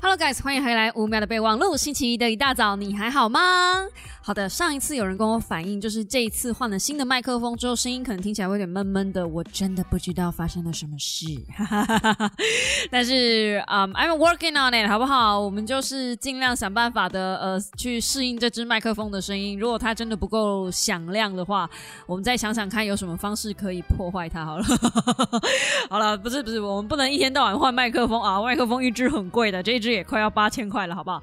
Hello guys，欢迎回来五秒的备忘录。星期一的一大早，你还好吗？好的，上一次有人跟我反映，就是这一次换了新的麦克风之后，声音可能听起来会有点闷闷的。我真的不知道发生了什么事，但是嗯，I'm working on it，好不好？我们就是尽量想办法的，呃，去适应这支麦克风的声音。如果它真的不够响亮的话，我们再想想看有什么方式可以破坏它。好了，好了，不是不是，我们不能一天到晚换麦克风啊！麦克风一支很贵的，这一支也快要八千块了，好不好？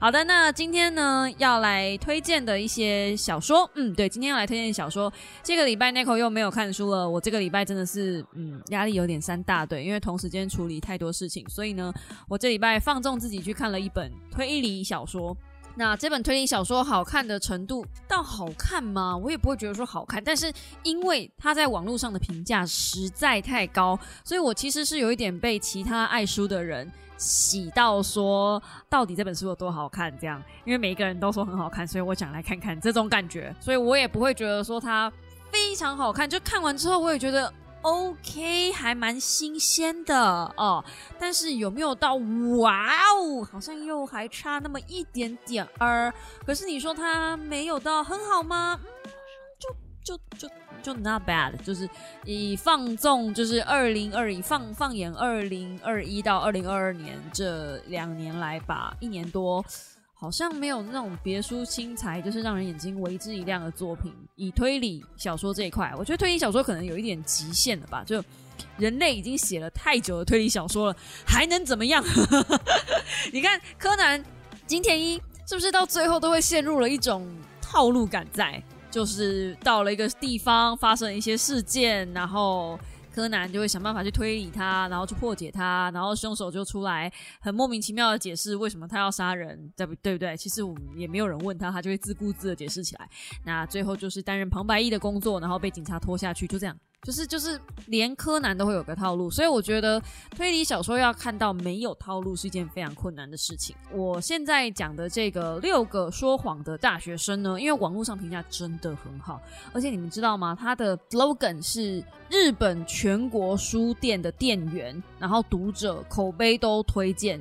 好的，那今天呢要来推荐的一些小说，嗯，对，今天要来推荐小说。这个礼拜 Nico 又没有看书了，我这个礼拜真的是，嗯，压力有点三大对，因为同时间处理太多事情，所以呢，我这礼拜放纵自己去看了一本推理小说。那这本推理小说好看的程度，到好看吗？我也不会觉得说好看，但是因为它在网络上的评价实在太高，所以我其实是有一点被其他爱书的人。喜到说，到底这本书有多好看？这样，因为每一个人都说很好看，所以我想来看看这种感觉。所以我也不会觉得说它非常好看，就看完之后我也觉得 OK，还蛮新鲜的哦。但是有没有到哇哦？好像又还差那么一点点儿。可是你说它没有到很好吗？就就就。not bad，就是以放纵，就是二零二一放放眼二零二一到二零二二年这两年来吧，一年多，好像没有那种别出心裁，就是让人眼睛为之一亮的作品。以推理小说这一块，我觉得推理小说可能有一点极限了吧？就人类已经写了太久的推理小说了，还能怎么样？你看柯南、金田一，是不是到最后都会陷入了一种套路感在？就是到了一个地方，发生一些事件，然后柯南就会想办法去推理他，然后去破解他，然后凶手就出来，很莫名其妙的解释为什么他要杀人，对不对不对？其实我们也没有人问他，他就会自顾自的解释起来。那最后就是担任旁白役的工作，然后被警察拖下去，就这样。就是就是连柯南都会有个套路，所以我觉得推理小说要看到没有套路是一件非常困难的事情。我现在讲的这个六个说谎的大学生呢，因为网络上评价真的很好，而且你们知道吗？他的 slogan 是日本全国书店的店员，然后读者口碑都推荐。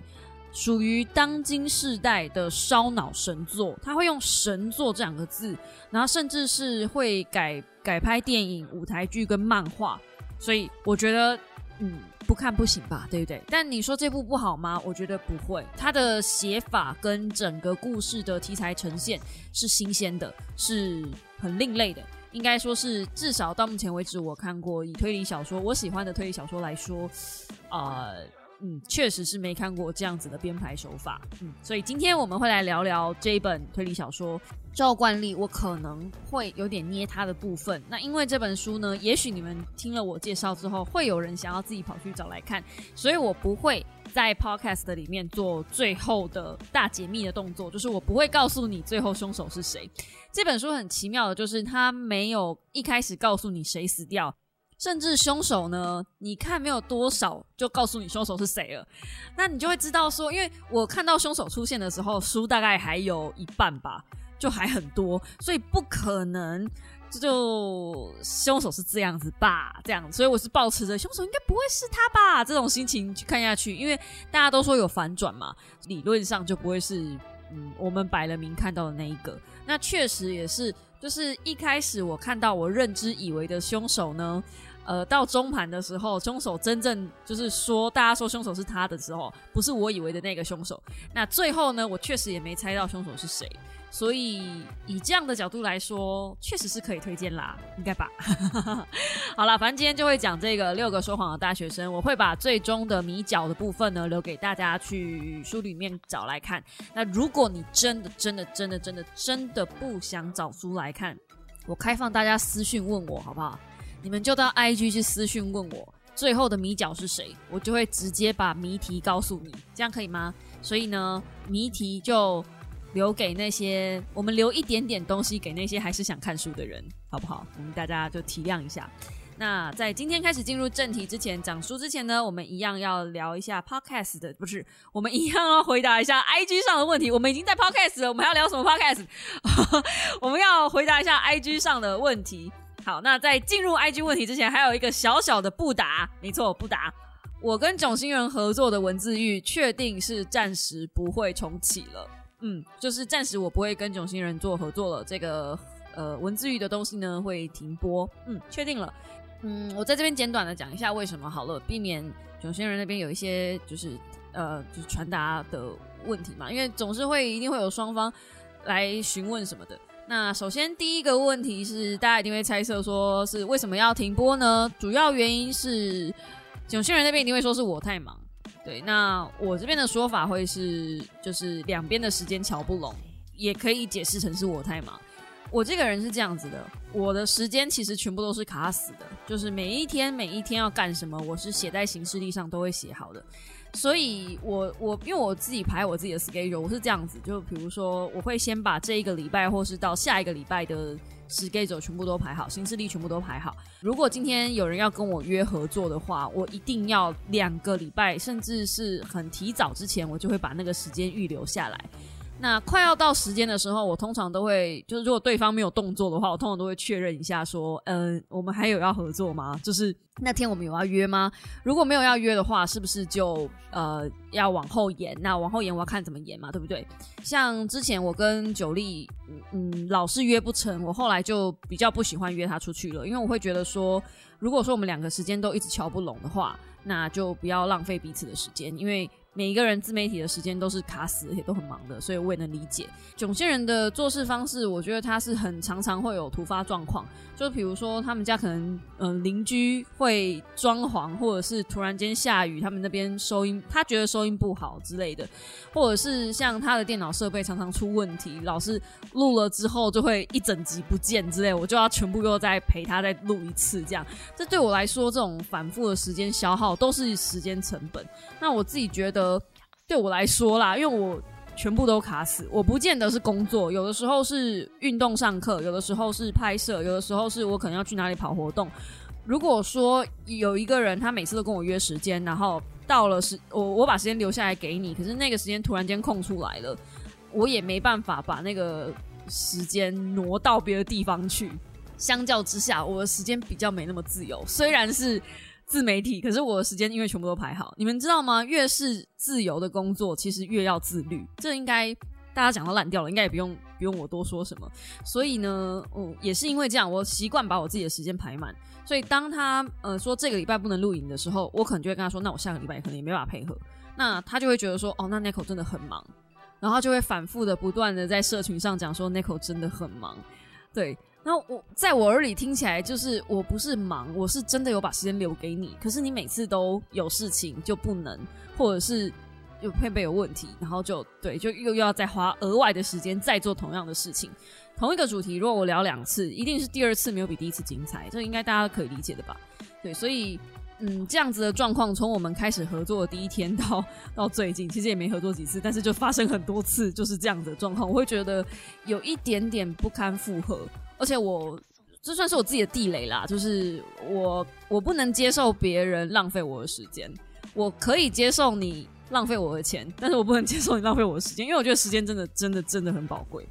属于当今世代的烧脑神作，他会用“神作”这两个字，然后甚至是会改改拍电影、舞台剧跟漫画，所以我觉得，嗯，不看不行吧，对不对？但你说这部不好吗？我觉得不会，它的写法跟整个故事的题材呈现是新鲜的，是很另类的，应该说是至少到目前为止我看过以推理小说我喜欢的推理小说来说，呃。嗯，确实是没看过这样子的编排手法。嗯，所以今天我们会来聊聊这一本推理小说。照惯例，我可能会有点捏它的部分。那因为这本书呢，也许你们听了我介绍之后，会有人想要自己跑去找来看，所以我不会在 podcast 里面做最后的大解密的动作，就是我不会告诉你最后凶手是谁。这本书很奇妙的，就是它没有一开始告诉你谁死掉。甚至凶手呢？你看没有多少，就告诉你凶手是谁了。那你就会知道说，因为我看到凶手出现的时候，书大概还有一半吧，就还很多，所以不可能这就凶手是这样子吧？这样，所以我是抱持着凶手应该不会是他吧这种心情去看下去，因为大家都说有反转嘛，理论上就不会是嗯我们摆了明看到的那一个。那确实也是，就是一开始我看到我认知以为的凶手呢。呃，到中盘的时候，凶手真正就是说，大家说凶手是他的时候，不是我以为的那个凶手。那最后呢，我确实也没猜到凶手是谁。所以以这样的角度来说，确实是可以推荐啦，应该吧？好了，反正今天就会讲这个六个说谎的大学生，我会把最终的谜角的部分呢留给大家去书里面找来看。那如果你真的、真的、真的、真的、真的不想找书来看，我开放大家私讯问我，好不好？你们就到 IG 去私讯问我最后的谜角是谁，我就会直接把谜题告诉你，这样可以吗？所以呢，谜题就留给那些我们留一点点东西给那些还是想看书的人，好不好？我们大家就体谅一下。那在今天开始进入正题之前，讲书之前呢，我们一样要聊一下 Podcast 的，不是我们一样要回答一下 IG 上的问题。我们已经在 Podcast 了，我们还要聊什么 Podcast？我们要回答一下 IG 上的问题。好，那在进入 IG 问题之前，还有一个小小的不答，没错，不答。我跟囧星人合作的文字狱，确定是暂时不会重启了。嗯，就是暂时我不会跟囧星人做合作了。这个呃文字狱的东西呢，会停播。嗯，确定了。嗯，我在这边简短的讲一下为什么好了，避免囧星人那边有一些就是呃就是传达的问题嘛，因为总是会一定会有双方来询问什么的。那首先第一个问题是，大家一定会猜测说是为什么要停播呢？主要原因是囧星人那边一定会说是我太忙，对。那我这边的说法会是，就是两边的时间瞧不拢，也可以解释成是我太忙。我这个人是这样子的，我的时间其实全部都是卡死的，就是每一天每一天要干什么，我是写在行事历上都会写好的。所以，我我因为我自己排我自己的 schedule，我是这样子，就比如说，我会先把这一个礼拜，或是到下一个礼拜的 schedule 全部都排好，新势力全部都排好。如果今天有人要跟我约合作的话，我一定要两个礼拜，甚至是很提早之前，我就会把那个时间预留下来。那快要到时间的时候，我通常都会，就是如果对方没有动作的话，我通常都会确认一下，说，嗯，我们还有要合作吗？就是那天我们有要约吗？如果没有要约的话，是不是就呃要往后延？那往后延我要看怎么延嘛，对不对？像之前我跟九力，嗯，老是约不成，我后来就比较不喜欢约他出去了，因为我会觉得说，如果说我们两个时间都一直瞧不拢的话，那就不要浪费彼此的时间，因为。每一个人自媒体的时间都是卡死，而且都很忙的，所以我也能理解囧星人的做事方式。我觉得他是很常常会有突发状况，就比如说他们家可能嗯邻居会装潢，或者是突然间下雨，他们那边收音他觉得收音不好之类的，或者是像他的电脑设备常常出问题，老是录了之后就会一整集不见之类，我就要全部又再陪他再录一次，这样这对我来说这种反复的时间消耗都是时间成本。那我自己觉得。对我来说啦，因为我全部都卡死，我不见得是工作，有的时候是运动上课，有的时候是拍摄，有的时候是我可能要去哪里跑活动。如果说有一个人他每次都跟我约时间，然后到了时我我把时间留下来给你，可是那个时间突然间空出来了，我也没办法把那个时间挪到别的地方去。相较之下，我的时间比较没那么自由，虽然是。自媒体，可是我的时间因为全部都排好，你们知道吗？越是自由的工作，其实越要自律。这应该大家讲到烂掉了，应该也不用不用我多说什么。所以呢，嗯，也是因为这样，我习惯把我自己的时间排满。所以当他呃说这个礼拜不能录影的时候，我可能就会跟他说，那我下个礼拜可能也没办法配合。那他就会觉得说，哦，那 Nico 真的很忙，然后就会反复的不断的在社群上讲说，Nico 真的很忙，对。然后我在我耳里听起来就是我不是忙，我是真的有把时间留给你。可是你每次都有事情就不能，或者是有配备有问题，然后就对，就又要再花额外的时间再做同样的事情。同一个主题，如果我聊两次，一定是第二次没有比第一次精彩，这应该大家可以理解的吧？对，所以嗯，这样子的状况从我们开始合作的第一天到到最近，其实也没合作几次，但是就发生很多次就是这样的状况，我会觉得有一点点不堪负荷。而且我这算是我自己的地雷啦，就是我我不能接受别人浪费我的时间，我可以接受你浪费我的钱，但是我不能接受你浪费我的时间，因为我觉得时间真的真的真的很宝贵。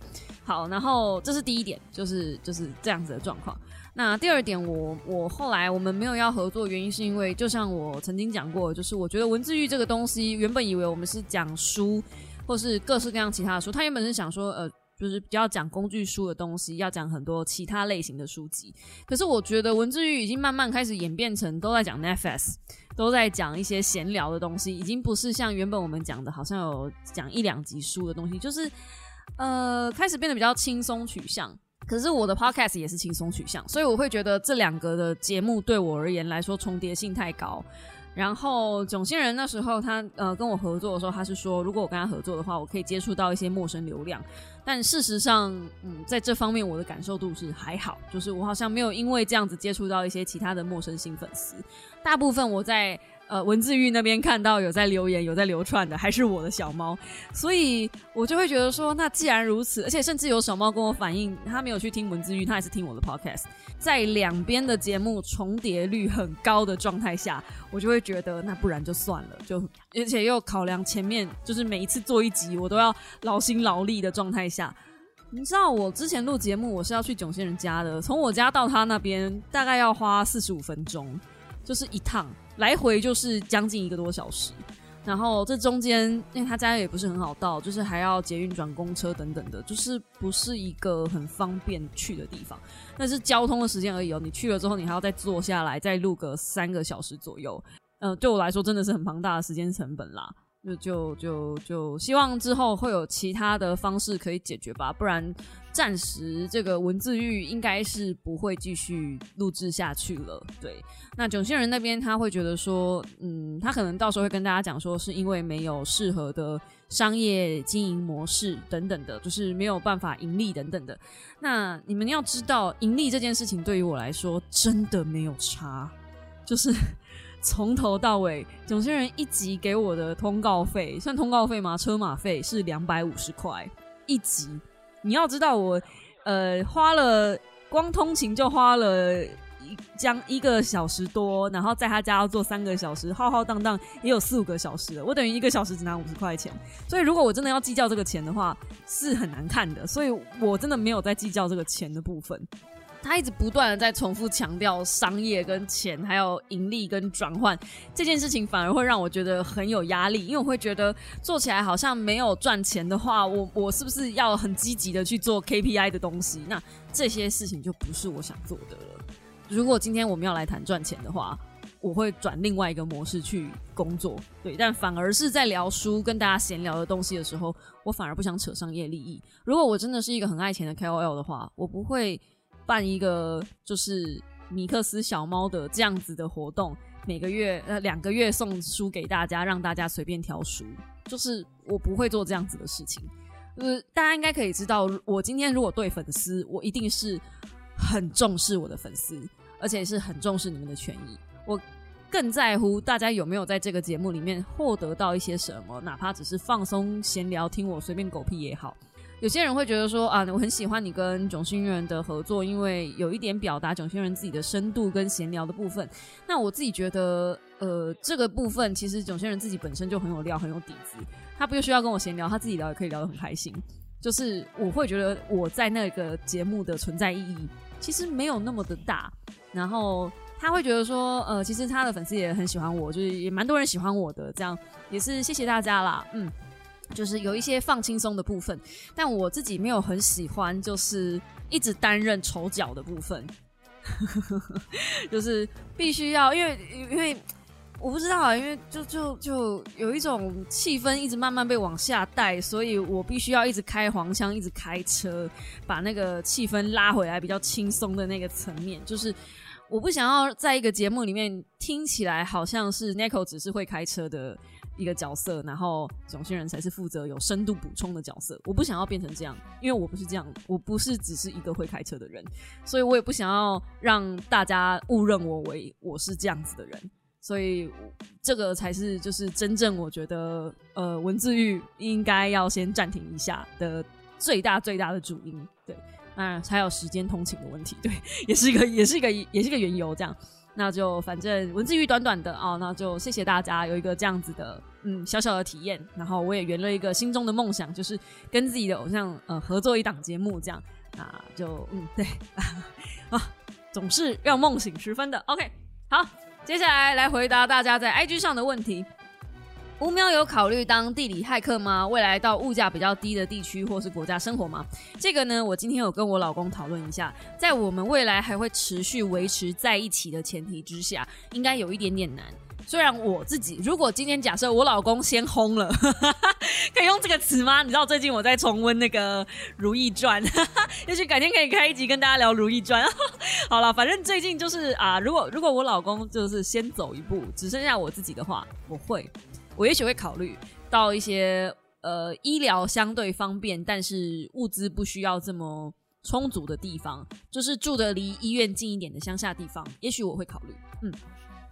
好，然后这是第一点，就是就是这样子的状况。那第二点，我我后来我们没有要合作，原因是因为就像我曾经讲过，就是我觉得文字狱这个东西，原本以为我们是讲书，或是各式各样其他的书，他原本是想说呃。就是比较讲工具书的东西，要讲很多其他类型的书籍。可是我觉得文字狱已经慢慢开始演变成都在讲 Netflix，都在讲一些闲聊的东西，已经不是像原本我们讲的，好像有讲一两集书的东西，就是呃开始变得比较轻松取向。可是我的 Podcast 也是轻松取向，所以我会觉得这两个的节目对我而言来说重叠性太高。然后囧星人那时候他呃跟我合作的时候，他是说如果我跟他合作的话，我可以接触到一些陌生流量。但事实上，嗯，在这方面我的感受度是还好，就是我好像没有因为这样子接触到一些其他的陌生新粉丝。大部分我在。呃，文字狱那边看到有在留言、有在流串的，还是我的小猫，所以我就会觉得说，那既然如此，而且甚至有小猫跟我反映，他没有去听文字狱，他还是听我的 podcast，在两边的节目重叠率很高的状态下，我就会觉得，那不然就算了，就而且又考量前面就是每一次做一集，我都要劳心劳力的状态下，你知道我之前录节目，我是要去囧仙人家的，从我家到他那边大概要花四十五分钟，就是一趟来回就是将近一个多小时。然后这中间，因为他家也不是很好到，就是还要捷运转公车等等的，就是不是一个很方便去的地方。那是交通的时间而已哦。你去了之后，你还要再坐下来，再录个三个小时左右。嗯，对我来说真的是很庞大的时间成本啦。就就就就希望之后会有其他的方式可以解决吧，不然暂时这个文字狱应该是不会继续录制下去了。对，那囧星人那边他会觉得说，嗯，他可能到时候会跟大家讲说，是因为没有适合的商业经营模式等等的，就是没有办法盈利等等的。那你们要知道，盈利这件事情对于我来说真的没有差，就是。从头到尾，囧星人一集给我的通告费算通告费吗？车马费是两百五十块一集。你要知道，我呃花了光通勤就花了一将一个小时多，然后在他家要坐三个小时，浩浩荡荡也有四五个小时了。我等于一个小时只拿五十块钱，所以如果我真的要计较这个钱的话，是很难看的。所以我真的没有在计较这个钱的部分。他一直不断的在重复强调商业跟钱，还有盈利跟转换这件事情，反而会让我觉得很有压力，因为我会觉得做起来好像没有赚钱的话，我 我是不是要很积极的去做 KPI 的东西？那这些事情就不是我想做的了。如果今天我们要来谈赚钱的话，我会转另外一个模式去工作，对，但反而是在聊书跟大家闲聊的东西的时候，我反而不想扯商业利益。如果我真的是一个很爱钱的 KOL 的话，我不会。办一个就是米克斯小猫的这样子的活动，每个月呃两个月送书给大家，让大家随便挑书。就是我不会做这样子的事情。就是大家应该可以知道，我今天如果对粉丝，我一定是很重视我的粉丝，而且是很重视你们的权益。我更在乎大家有没有在这个节目里面获得到一些什么，哪怕只是放松闲聊，听我随便狗屁也好。有些人会觉得说啊，我很喜欢你跟囧星人的合作，因为有一点表达囧星人自己的深度跟闲聊的部分。那我自己觉得，呃，这个部分其实囧星人自己本身就很有料，很有底子。他不需要跟我闲聊，他自己聊也可以聊得很开心。就是我会觉得我在那个节目的存在意义其实没有那么的大。然后他会觉得说，呃，其实他的粉丝也很喜欢我，就是也蛮多人喜欢我的，这样也是谢谢大家啦，嗯。就是有一些放轻松的部分，但我自己没有很喜欢，就是一直担任丑角的部分，就是必须要，因为因为我不知道啊，因为就就就有一种气氛一直慢慢被往下带，所以我必须要一直开黄腔，一直开车，把那个气氛拉回来比较轻松的那个层面，就是我不想要在一个节目里面听起来好像是 Nico 只是会开车的。一个角色，然后总星人才是负责有深度补充的角色。我不想要变成这样，因为我不是这样，我不是只是一个会开车的人，所以我也不想要让大家误认我为我是这样子的人。所以这个才是就是真正我觉得呃文字狱应该要先暂停一下的最大最大的主因。对，那还有时间通勤的问题，对，也是一个也是一个也是一个缘由这样。那就反正文字狱短短的啊，那就谢谢大家有一个这样子的嗯小小的体验，然后我也圆了一个心中的梦想，就是跟自己的偶像呃合作一档节目这样，啊就嗯对 啊，总是让梦醒时分的。OK，好，接下来来回答大家在 IG 上的问题。吴喵有考虑当地理骇客吗？未来到物价比较低的地区或是国家生活吗？这个呢，我今天有跟我老公讨论一下，在我们未来还会持续维持在一起的前提之下，应该有一点点难。虽然我自己，如果今天假设我老公先轰了，可以用这个词吗？你知道最近我在重温那个《如懿传》，也许改天可以开一集跟大家聊《如懿传》。好了，反正最近就是啊，如果如果我老公就是先走一步，只剩下我自己的话，我会。我也许会考虑到一些呃医疗相对方便，但是物资不需要这么充足的地方，就是住的离医院近一点的乡下地方。也许我会考虑，嗯。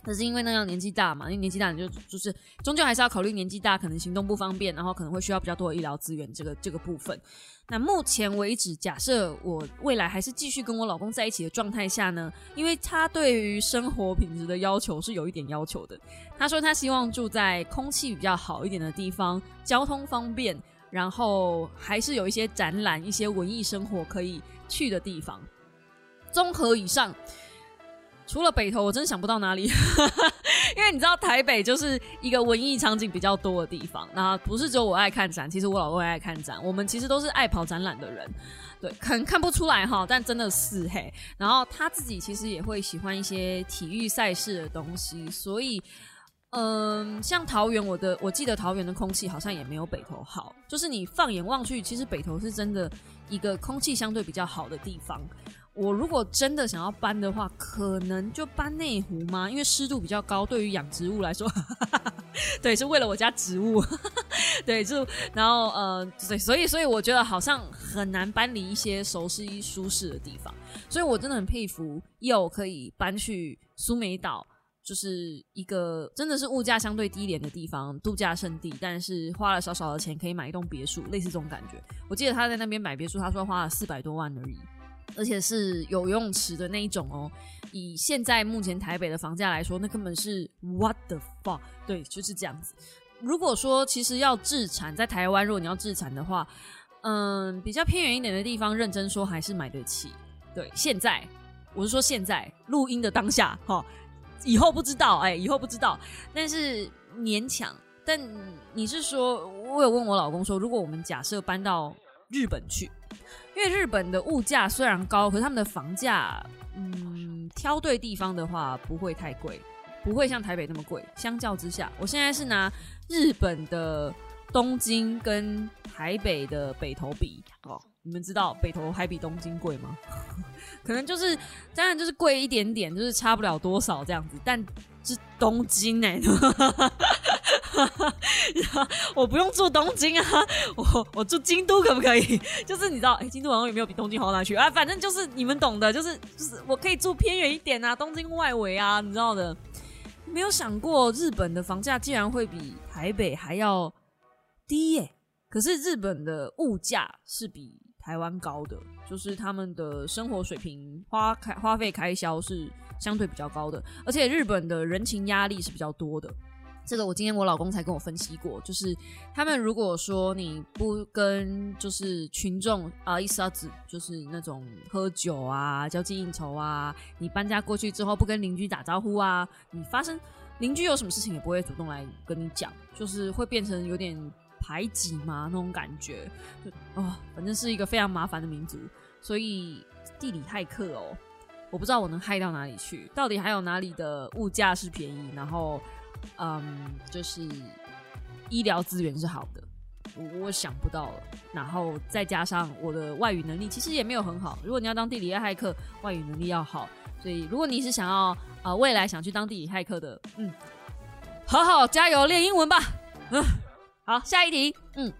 可是因为那样年纪大嘛，因为年纪大你就就是终究还是要考虑年纪大，可能行动不方便，然后可能会需要比较多的医疗资源这个这个部分。那目前为止，假设我未来还是继续跟我老公在一起的状态下呢，因为他对于生活品质的要求是有一点要求的。他说他希望住在空气比较好一点的地方，交通方便，然后还是有一些展览、一些文艺生活可以去的地方。综合以上，除了北投，我真想不到哪里。因为你知道台北就是一个文艺场景比较多的地方，那不是只有我爱看展，其实我老公也爱看展，我们其实都是爱跑展览的人，对，可能看不出来哈，但真的是嘿。然后他自己其实也会喜欢一些体育赛事的东西，所以，嗯，像桃园，我的我记得桃园的空气好像也没有北投好，就是你放眼望去，其实北投是真的一个空气相对比较好的地方。我如果真的想要搬的话，可能就搬内湖吗？因为湿度比较高，对于养植物来说，对，是为了我家植物，对，就然后呃，对，所以所以我觉得好像很难搬离一些熟悉舒适的地方，所以我真的很佩服又可以搬去苏梅岛，就是一个真的是物价相对低廉的地方，度假胜地，但是花了少少的钱可以买一栋别墅，类似这种感觉。我记得他在那边买别墅，他说花了四百多万而已。而且是有游泳池的那一种哦。以现在目前台北的房价来说，那根本是 what the fuck？对，就是这样子。如果说其实要自产，在台湾，如果你要自产的话，嗯，比较偏远一点的地方，认真说还是买得起。对，现在我是说现在录音的当下哈，以后不知道，哎，以后不知道。但是勉强。但你是说，我有问我老公说，如果我们假设搬到日本去？因为日本的物价虽然高，可是他们的房价，嗯，挑对地方的话不会太贵，不会像台北那么贵。相较之下，我现在是拿日本的东京跟台北的北投比哦，你们知道北投还比东京贵吗？可能就是当然就是贵一点点，就是差不了多少这样子，但是东京哎。我不用住东京啊，我我住京都可不可以？就是你知道，哎，京都好像也没有比东京好哪去啊。反正就是你们懂的，就是就是我可以住偏远一点啊，东京外围啊，你知道的。没有想过日本的房价竟然会比台北还要低耶！可是日本的物价是比台湾高的，就是他们的生活水平花开花费开销是相对比较高的，而且日本的人情压力是比较多的。这个我今天我老公才跟我分析过，就是他们如果说你不跟就是群众啊一沙子，就是那种喝酒啊、交际应酬啊，你搬家过去之后不跟邻居打招呼啊，你发生邻居有什么事情也不会主动来跟你讲，就是会变成有点排挤嘛那种感觉，就哦，反正是一个非常麻烦的民族，所以地理骇客哦，我不知道我能害到哪里去，到底还有哪里的物价是便宜，然后。嗯，就是医疗资源是好的，我我想不到了。然后再加上我的外语能力其实也没有很好。如果你要当地理骇客，外语能力要好。所以如果你是想要呃未来想去当地理骇客的，嗯，好好加油练英文吧。嗯，好，下一题。嗯，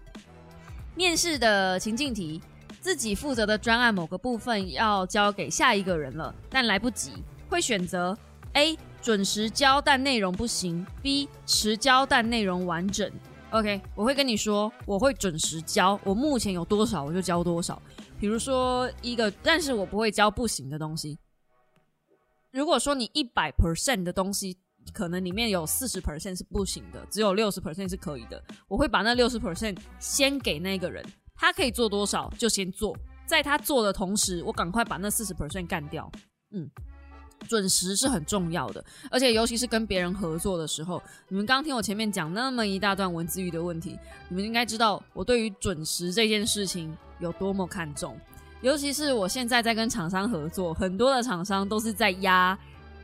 面试的情境题，自己负责的专案某个部分要交给下一个人了，但来不及，会选择 A。准时交但内容不行，B 迟交但内容完整。OK，我会跟你说，我会准时交，我目前有多少我就交多少。比如说一个，但是我不会交不行的东西。如果说你一百 percent 的东西，可能里面有四十 percent 是不行的，只有六十 percent 是可以的。我会把那六十 percent 先给那个人，他可以做多少就先做，在他做的同时，我赶快把那四十 percent 干掉。嗯。准时是很重要的，而且尤其是跟别人合作的时候，你们刚听我前面讲那么一大段文字狱的问题，你们应该知道我对于准时这件事情有多么看重。尤其是我现在在跟厂商合作，很多的厂商都是在压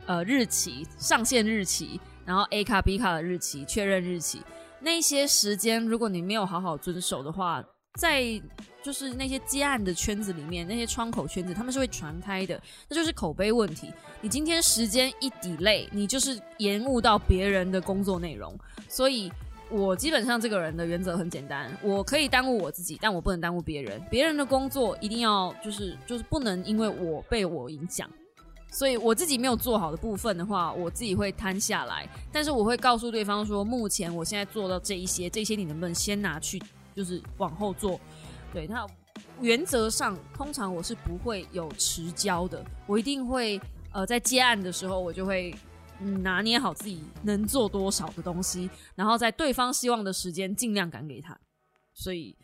呃日期、上线日期，然后 A 卡、B 卡的日期、确认日期那些时间，如果你没有好好遵守的话。在就是那些接案的圈子里面，那些窗口圈子，他们是会传开的，那就是口碑问题。你今天时间一 delay，你就是延误到别人的工作内容。所以我基本上这个人的原则很简单，我可以耽误我自己，但我不能耽误别人。别人的工作一定要就是就是不能因为我被我影响。所以我自己没有做好的部分的话，我自己会摊下来，但是我会告诉对方说，目前我现在做到这一些，这些你能不能先拿去？就是往后做，对，那原则上通常我是不会有迟交的，我一定会呃在接案的时候，我就会拿捏好自己能做多少的东西，然后在对方希望的时间尽量赶给他。所以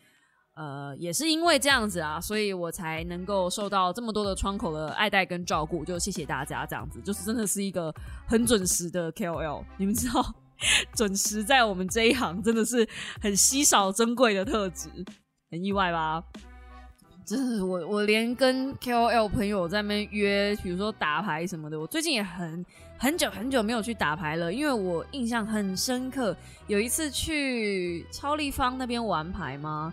呃，也是因为这样子啊，所以我才能够受到这么多的窗口的爱戴跟照顾，就谢谢大家这样子，就是真的是一个很准时的 KOL，你们知道，准时在我们这一行真的是很稀少珍贵的特质，很意外吧？就是我我连跟 KOL 朋友在那边约，比如说打牌什么的，我最近也很很久很久没有去打牌了，因为我印象很深刻，有一次去超立方那边玩牌吗？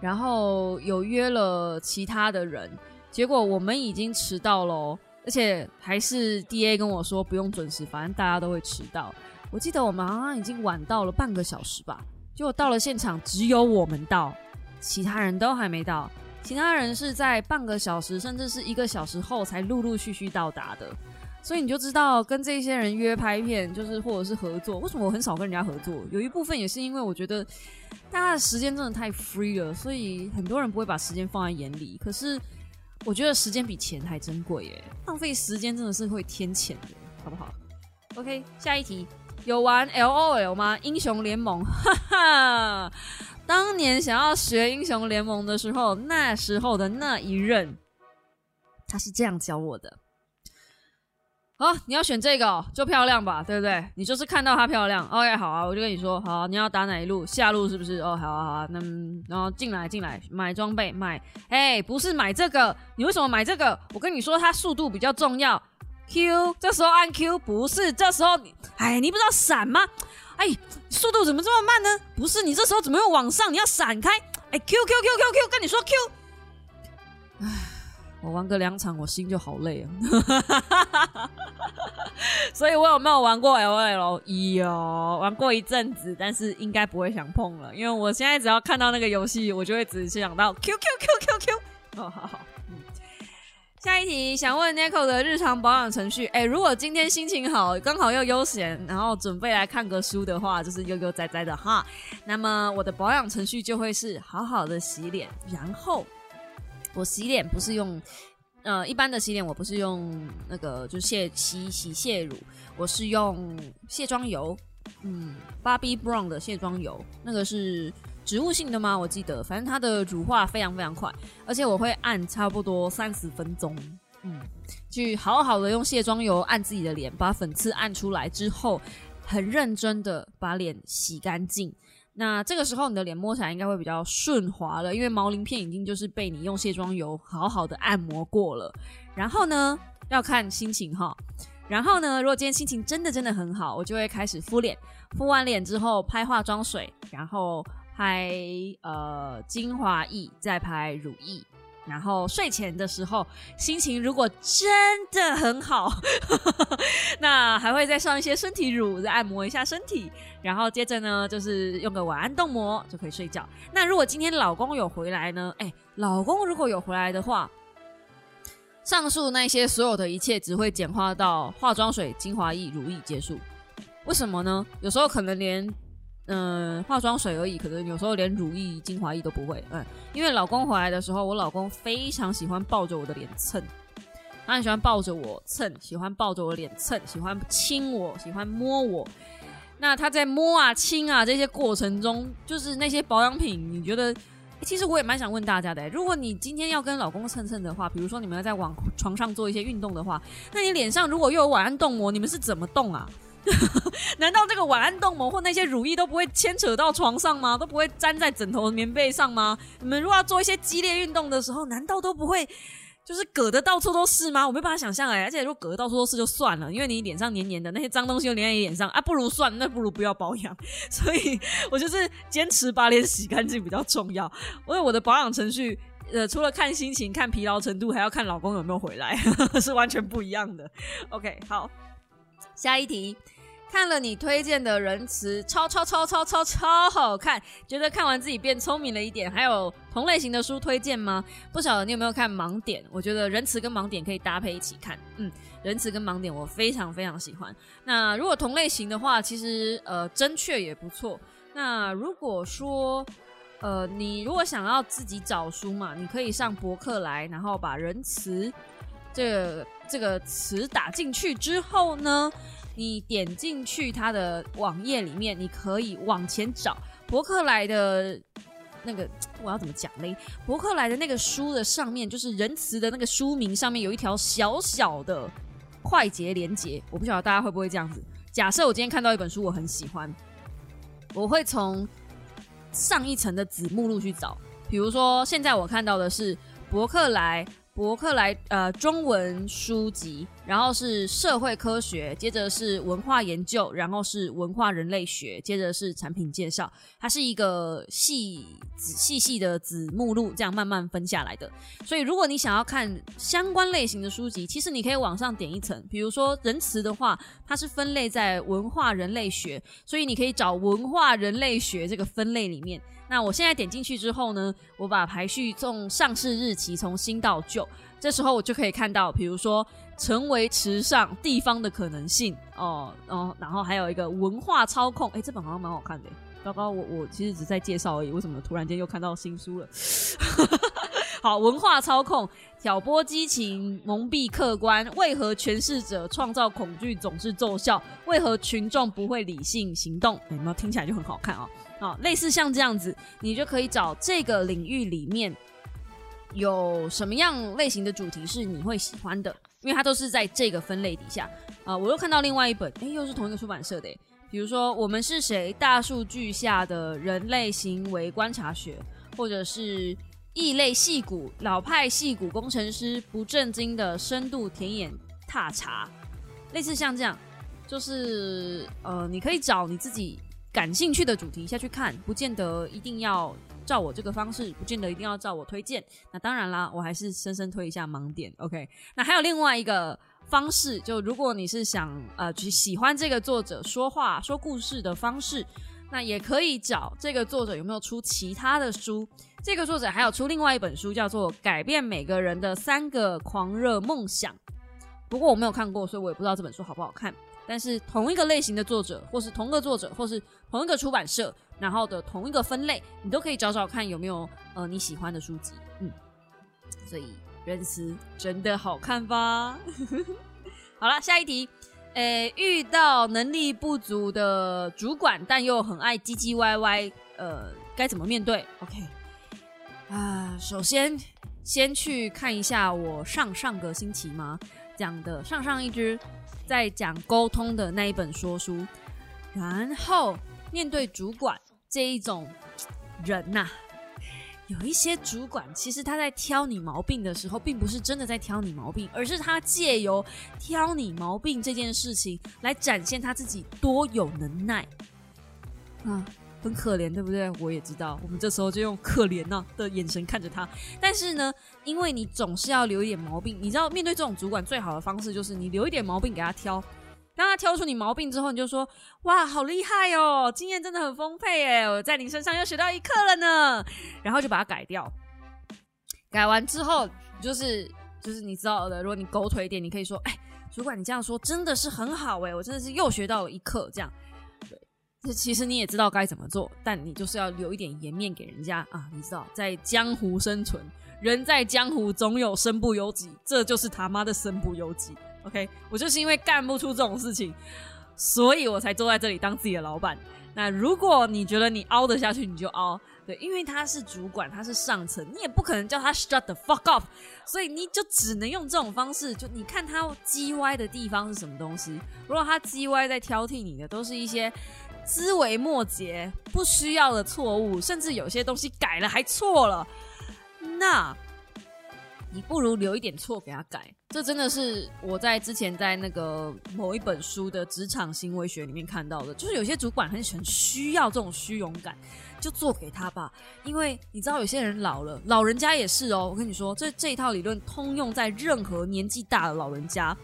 然后有约了其他的人，结果我们已经迟到了，而且还是 D A 跟我说不用准时，反正大家都会迟到。我记得我们好像已经晚到了半个小时吧，结果到了现场只有我们到，其他人都还没到，其他人是在半个小时甚至是一个小时后才陆陆续续到达的。所以你就知道跟这些人约拍片，就是或者是合作，为什么我很少跟人家合作？有一部分也是因为我觉得大家的时间真的太 free 了，所以很多人不会把时间放在眼里。可是我觉得时间比钱还珍贵耶，浪费时间真的是会添钱的，好不好？OK，下一题，有玩 LOL 吗？英雄联盟，哈哈，当年想要学英雄联盟的时候，那时候的那一任，他是这样教我的。好，你要选这个哦就漂亮吧，对不对？你就是看到它漂亮，OK，好啊，我就跟你说，好，你要打哪一路？下路是不是？哦，好啊，好啊，那然后进来进来买装备买，哎，不是买这个，你为什么买这个？我跟你说，它速度比较重要，Q，这时候按 Q，不是，这时候，哎，你不知道闪吗？哎，速度怎么这么慢呢？不是，你这时候怎么又往上？你要闪开，哎，Q Q Q Q Q，跟你说 Q，哎。我玩个两场，我心就好累啊！所以我有没有玩过 L L？有玩过一阵子，但是应该不会想碰了，因为我现在只要看到那个游戏，我就会只想到 Q Q Q Q Q。哦，好好。下一题，想问 Nico 的日常保养程序。哎，如果今天心情好，刚好又悠闲，然后准备来看个书的话，就是悠悠哉哉的哈。那么我的保养程序就会是好好的洗脸，然后。我洗脸不是用，呃，一般的洗脸我不是用那个就卸洗洗卸乳，我是用卸妆油，嗯，Bobbi Brown 的卸妆油，那个是植物性的吗？我记得，反正它的乳化非常非常快，而且我会按差不多三十分钟，嗯，去好好的用卸妆油按自己的脸，把粉刺按出来之后，很认真的把脸洗干净。那这个时候你的脸摸起来应该会比较顺滑了，因为毛鳞片已经就是被你用卸妆油好好的按摩过了。然后呢，要看心情哈。然后呢，如果今天心情真的真的很好，我就会开始敷脸。敷完脸之后拍化妆水，然后拍呃精华液，再拍乳液。然后睡前的时候，心情如果真的很好，那还会再上一些身体乳，再按摩一下身体。然后接着呢，就是用个晚安冻膜就可以睡觉。那如果今天老公有回来呢？哎，老公如果有回来的话，上述那些所有的一切只会简化到化妆水、精华液、乳液结束。为什么呢？有时候可能连。嗯，化妆水而已，可能有时候连乳液、精华液都不会。嗯，因为老公回来的时候，我老公非常喜欢抱着我的脸蹭，他很喜欢抱着我蹭，喜欢抱着我脸蹭，喜欢亲我，喜欢摸我。那他在摸啊、亲啊这些过程中，就是那些保养品，你觉得？其实我也蛮想问大家的，如果你今天要跟老公蹭蹭的话，比如说你们要在往 床上做一些运动的话，那你脸上如果又有晚安冻膜，你们是怎么动啊？难道这个晚安冻膜或那些乳液都不会牵扯到床上吗？都不会粘在枕头、棉被上吗？你们如果要做一些激烈运动的时候，难道都不会就是搁的到处都是吗？我没办法想象哎。而且如果搁的到处都是就算了，因为你脸上黏黏的那些脏东西又黏在你脸上啊，不如算，那不如不要保养。所以我就是坚持把脸洗干净比较重要。因为我的保养程序，呃，除了看心情、看疲劳程度，还要看老公有没有回来，是完全不一样的。OK，好。下一题，看了你推荐的仁慈，超超超超超超好看，觉得看完自己变聪明了一点。还有同类型的书推荐吗？不晓得你有没有看《盲点》？我觉得仁慈跟盲点可以搭配一起看。嗯，仁慈跟盲点我非常非常喜欢。那如果同类型的话，其实呃真确也不错。那如果说呃你如果想要自己找书嘛，你可以上博客来，然后把仁慈这个。这个词打进去之后呢，你点进去它的网页里面，你可以往前找博客来的那个我要怎么讲嘞？博客来的那个书的上面，就是仁慈的那个书名上面有一条小小的快捷连接，我不晓得大家会不会这样子。假设我今天看到一本书，我很喜欢，我会从上一层的子目录去找，比如说现在我看到的是博客来。博客来呃中文书籍，然后是社会科学，接着是文化研究，然后是文化人类学，接着是产品介绍。它是一个细仔细细的子目录，这样慢慢分下来的。所以如果你想要看相关类型的书籍，其实你可以往上点一层。比如说仁慈的话，它是分类在文化人类学，所以你可以找文化人类学这个分类里面。那我现在点进去之后呢，我把排序从上市日期从新到旧，这时候我就可以看到，比如说成为时尚地方的可能性哦哦，然后还有一个文化操控，哎，这本好像蛮好看的。糟糕，我我其实只在介绍而已，为什么突然间又看到新书了？好，文化操控、挑拨激情、蒙蔽客观，为何诠释者创造恐惧总是奏效？为何群众不会理性行动？有没有听起来就很好看啊？好，类似像这样子，你就可以找这个领域里面有什么样类型的主题是你会喜欢的，因为它都是在这个分类底下啊。我又看到另外一本，哎，又是同一个出版社的，比如说《我们是谁？大数据下的人类行为观察学》，或者是《异类戏骨老派戏骨工程师不正经的深度田野踏查》，类似像这样，就是呃，你可以找你自己。感兴趣的主题下去看，不见得一定要照我这个方式，不见得一定要照我推荐。那当然啦，我还是深深推一下盲点。OK，那还有另外一个方式，就如果你是想呃去喜欢这个作者说话说故事的方式，那也可以找这个作者有没有出其他的书。这个作者还有出另外一本书，叫做《改变每个人的三个狂热梦想》。不过我没有看过，所以我也不知道这本书好不好看。但是同一个类型的作者，或是同个作者，或是同一个出版社，然后的同一个分类，你都可以找找看有没有呃你喜欢的书籍。嗯，所以认识真的好看吧？好了，下一题，诶，遇到能力不足的主管，但又很爱唧唧歪歪，呃，该怎么面对？OK，啊，首先先去看一下我上上个星期吗讲的上上一支。在讲沟通的那一本说书，然后面对主管这一种人呐，有一些主管其实他在挑你毛病的时候，并不是真的在挑你毛病，而是他借由挑你毛病这件事情来展现他自己多有能耐啊。很可怜，对不对？我也知道，我们这时候就用可怜呐的眼神看着他。但是呢，因为你总是要留一点毛病，你知道，面对这种主管最好的方式就是你留一点毛病给他挑。当他挑出你毛病之后，你就说：“哇，好厉害哦，经验真的很丰沛哎，我在你身上又学到一课了呢。”然后就把它改掉。改完之后，就是就是你知道的，如果你狗腿一点，你可以说：“哎，主管，你这样说真的是很好哎，我真的是又学到了一课。”这样。这其实你也知道该怎么做，但你就是要留一点颜面给人家啊！你知道，在江湖生存，人在江湖总有身不由己，这就是他妈的身不由己。OK，我就是因为干不出这种事情，所以我才坐在这里当自己的老板。那如果你觉得你凹得下去，你就凹。对，因为他是主管，他是上层，你也不可能叫他 shut the fuck off，所以你就只能用这种方式。就你看他叽歪的地方是什么东西？如果他叽歪在挑剔你的，都是一些。枝微末节、不需要的错误，甚至有些东西改了还错了，那你不如留一点错给他改。这真的是我在之前在那个某一本书的职场行为学里面看到的，就是有些主管很很需要这种虚荣感，就做给他吧。因为你知道有些人老了，老人家也是哦。我跟你说，这这一套理论通用在任何年纪大的老人家，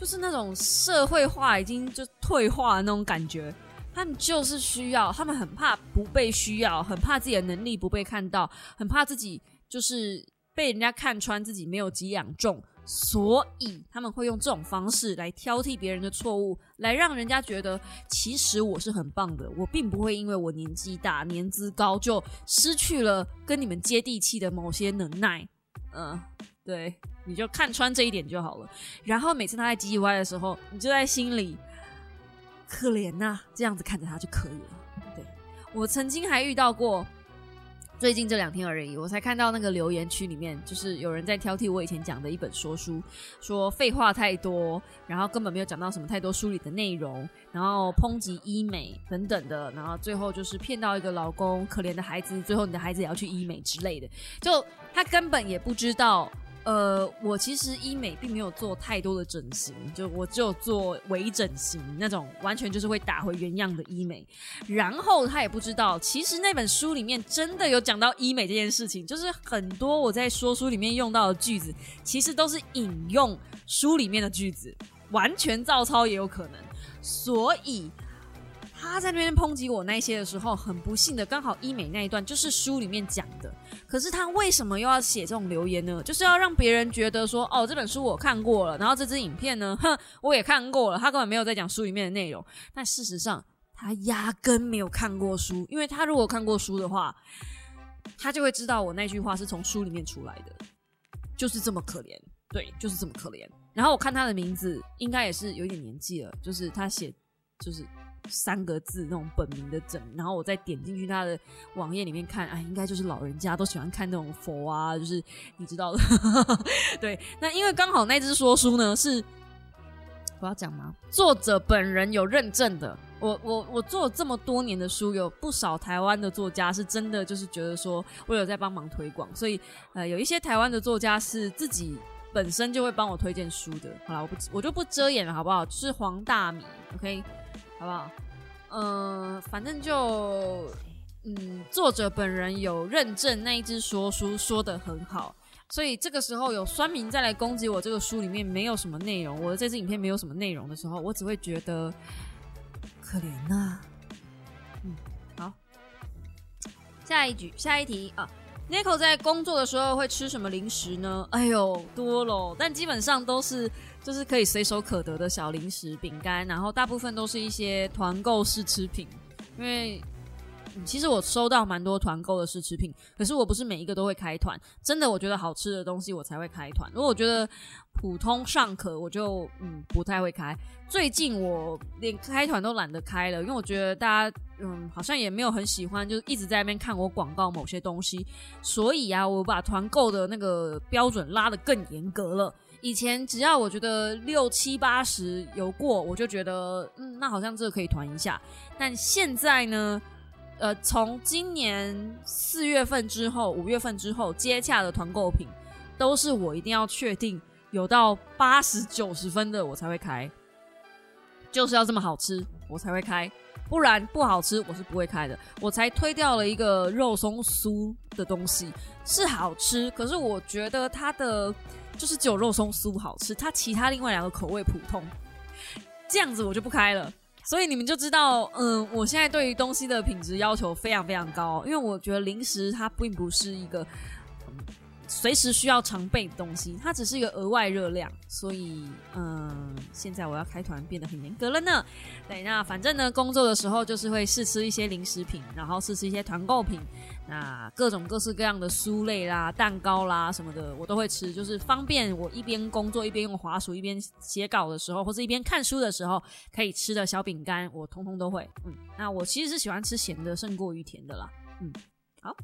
就是那种社会化已经就退化的那种感觉。他们就是需要，他们很怕不被需要，很怕自己的能力不被看到，很怕自己就是被人家看穿自己没有几两重，所以他们会用这种方式来挑剔别人的错误，来让人家觉得其实我是很棒的，我并不会因为我年纪大、年资高就失去了跟你们接地气的某些能耐。嗯，对，你就看穿这一点就好了。然后每次他在唧唧歪的时候，你就在心里。可怜呐，这样子看着他就可以了。对我曾经还遇到过，最近这两天而已，我才看到那个留言区里面，就是有人在挑剔我以前讲的一本说书，说废话太多，然后根本没有讲到什么太多书里的内容，然后抨击医美等等的，然后最后就是骗到一个老公可怜的孩子，最后你的孩子也要去医美之类的，就他根本也不知道。呃，我其实医美并没有做太多的整形，就我只有做微整形那种，完全就是会打回原样的医美。然后他也不知道，其实那本书里面真的有讲到医美这件事情，就是很多我在说书里面用到的句子，其实都是引用书里面的句子，完全照抄也有可能。所以。他在那边抨击我那些的时候，很不幸的，刚好医美那一段就是书里面讲的。可是他为什么又要写这种留言呢？就是要让别人觉得说，哦，这本书我看过了，然后这支影片呢，哼，我也看过了。他根本没有在讲书里面的内容。但事实上，他压根没有看过书，因为他如果看过书的话，他就会知道我那句话是从书里面出来的，就是这么可怜。对，就是这么可怜。然后我看他的名字，应该也是有点年纪了，就是他写，就是。三个字那种本名的整，然后我再点进去他的网页里面看，哎，应该就是老人家都喜欢看那种佛啊，就是你知道的，对。那因为刚好那只说书呢是我要讲吗？作者本人有认证的，我我我做了这么多年的书，有不少台湾的作家是真的就是觉得说我有在帮忙推广，所以呃有一些台湾的作家是自己本身就会帮我推荐书的。好了，我不我就不遮掩了，好不好？是黄大米，OK。好不好？嗯，反正就，嗯，作者本人有认证那一只说书说的很好，所以这个时候有酸民再来攻击我这个书里面没有什么内容，我的这支影片没有什么内容的时候，我只会觉得可怜呐。嗯，好，下一局，下一题啊。n i c o 在工作的时候会吃什么零食呢？哎呦，多喽，但基本上都是就是可以随手可得的小零食、饼干，然后大部分都是一些团购试吃品，因为。其实我收到蛮多团购的试吃品，可是我不是每一个都会开团。真的，我觉得好吃的东西我才会开团。如果我觉得普通尚可，我就嗯不太会开。最近我连开团都懒得开了，因为我觉得大家嗯好像也没有很喜欢，就一直在那边看我广告某些东西。所以啊，我把团购的那个标准拉得更严格了。以前只要我觉得六七八十有过，我就觉得嗯那好像这个可以团一下。但现在呢？呃，从今年四月份之后，五月份之后接洽的团购品，都是我一定要确定有到八十九十分的我才会开，就是要这么好吃我才会开，不然不好吃我是不会开的。我才推掉了一个肉松酥的东西，是好吃，可是我觉得它的就是只有肉松酥好吃，它其他另外两个口味普通，这样子我就不开了。所以你们就知道，嗯，我现在对于东西的品质要求非常非常高，因为我觉得零食它并不是一个随时需要常备的东西，它只是一个额外热量。所以，嗯，现在我要开团变得很严格了呢。对，那反正呢，工作的时候就是会试吃一些零食品，然后试吃一些团购品。那各种各式各样的酥类啦、蛋糕啦什么的，我都会吃，就是方便我一边工作一边用滑鼠一边写稿的时候，或者一边看书的时候可以吃的小饼干，我通通都会。嗯，那我其实是喜欢吃咸的胜过于甜的啦。嗯，好，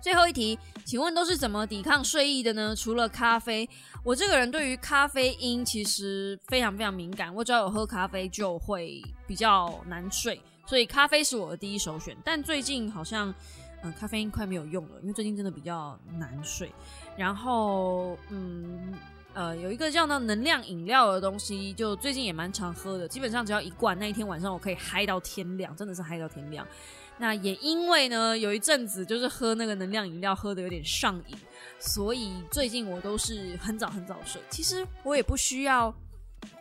最后一题，请问都是怎么抵抗睡意的呢？除了咖啡，我这个人对于咖啡因其实非常非常敏感，我只要有喝咖啡就会比较难睡，所以咖啡是我的第一首选。但最近好像。嗯，咖啡因快没有用了，因为最近真的比较难睡。然后，嗯，呃，有一个叫那能量饮料的东西，就最近也蛮常喝的。基本上只要一罐，那一天晚上我可以嗨到天亮，真的是嗨到天亮。那也因为呢，有一阵子就是喝那个能量饮料喝的有点上瘾，所以最近我都是很早很早睡。其实我也不需要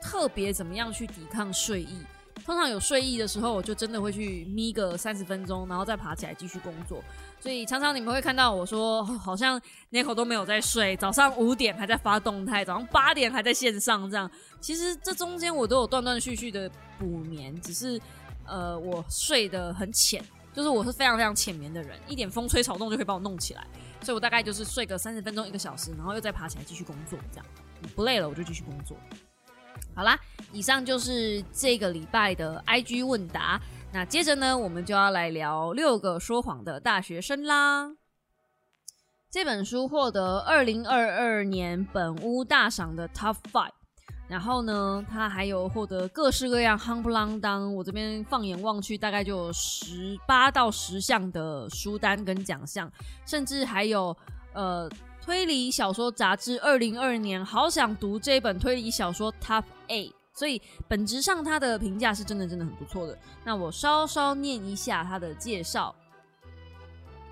特别怎么样去抵抗睡意。通常有睡意的时候，我就真的会去眯个三十分钟，然后再爬起来继续工作。所以常常你们会看到我说，好像 Nico 都没有在睡，早上五点还在发动态，早上八点还在线上这样。其实这中间我都有断断续续的补眠，只是呃我睡得很浅，就是我是非常非常浅眠的人，一点风吹草动就可以把我弄起来。所以我大概就是睡个三十分钟一个小时，然后又再爬起来继续工作，这样不累了我就继续工作。好啦，以上就是这个礼拜的 IG 问答。那接着呢，我们就要来聊六个说谎的大学生啦。这本书获得二零二二年本屋大赏的 Top Five，然后呢，他还有获得各式各样夯不啷当，我这边放眼望去，大概就有十八到十项的书单跟奖项，甚至还有呃推理小说杂志二零二年好想读这本推理小说 Top A。所以本质上，他的评价是真的真的很不错的。那我稍稍念一下他的介绍。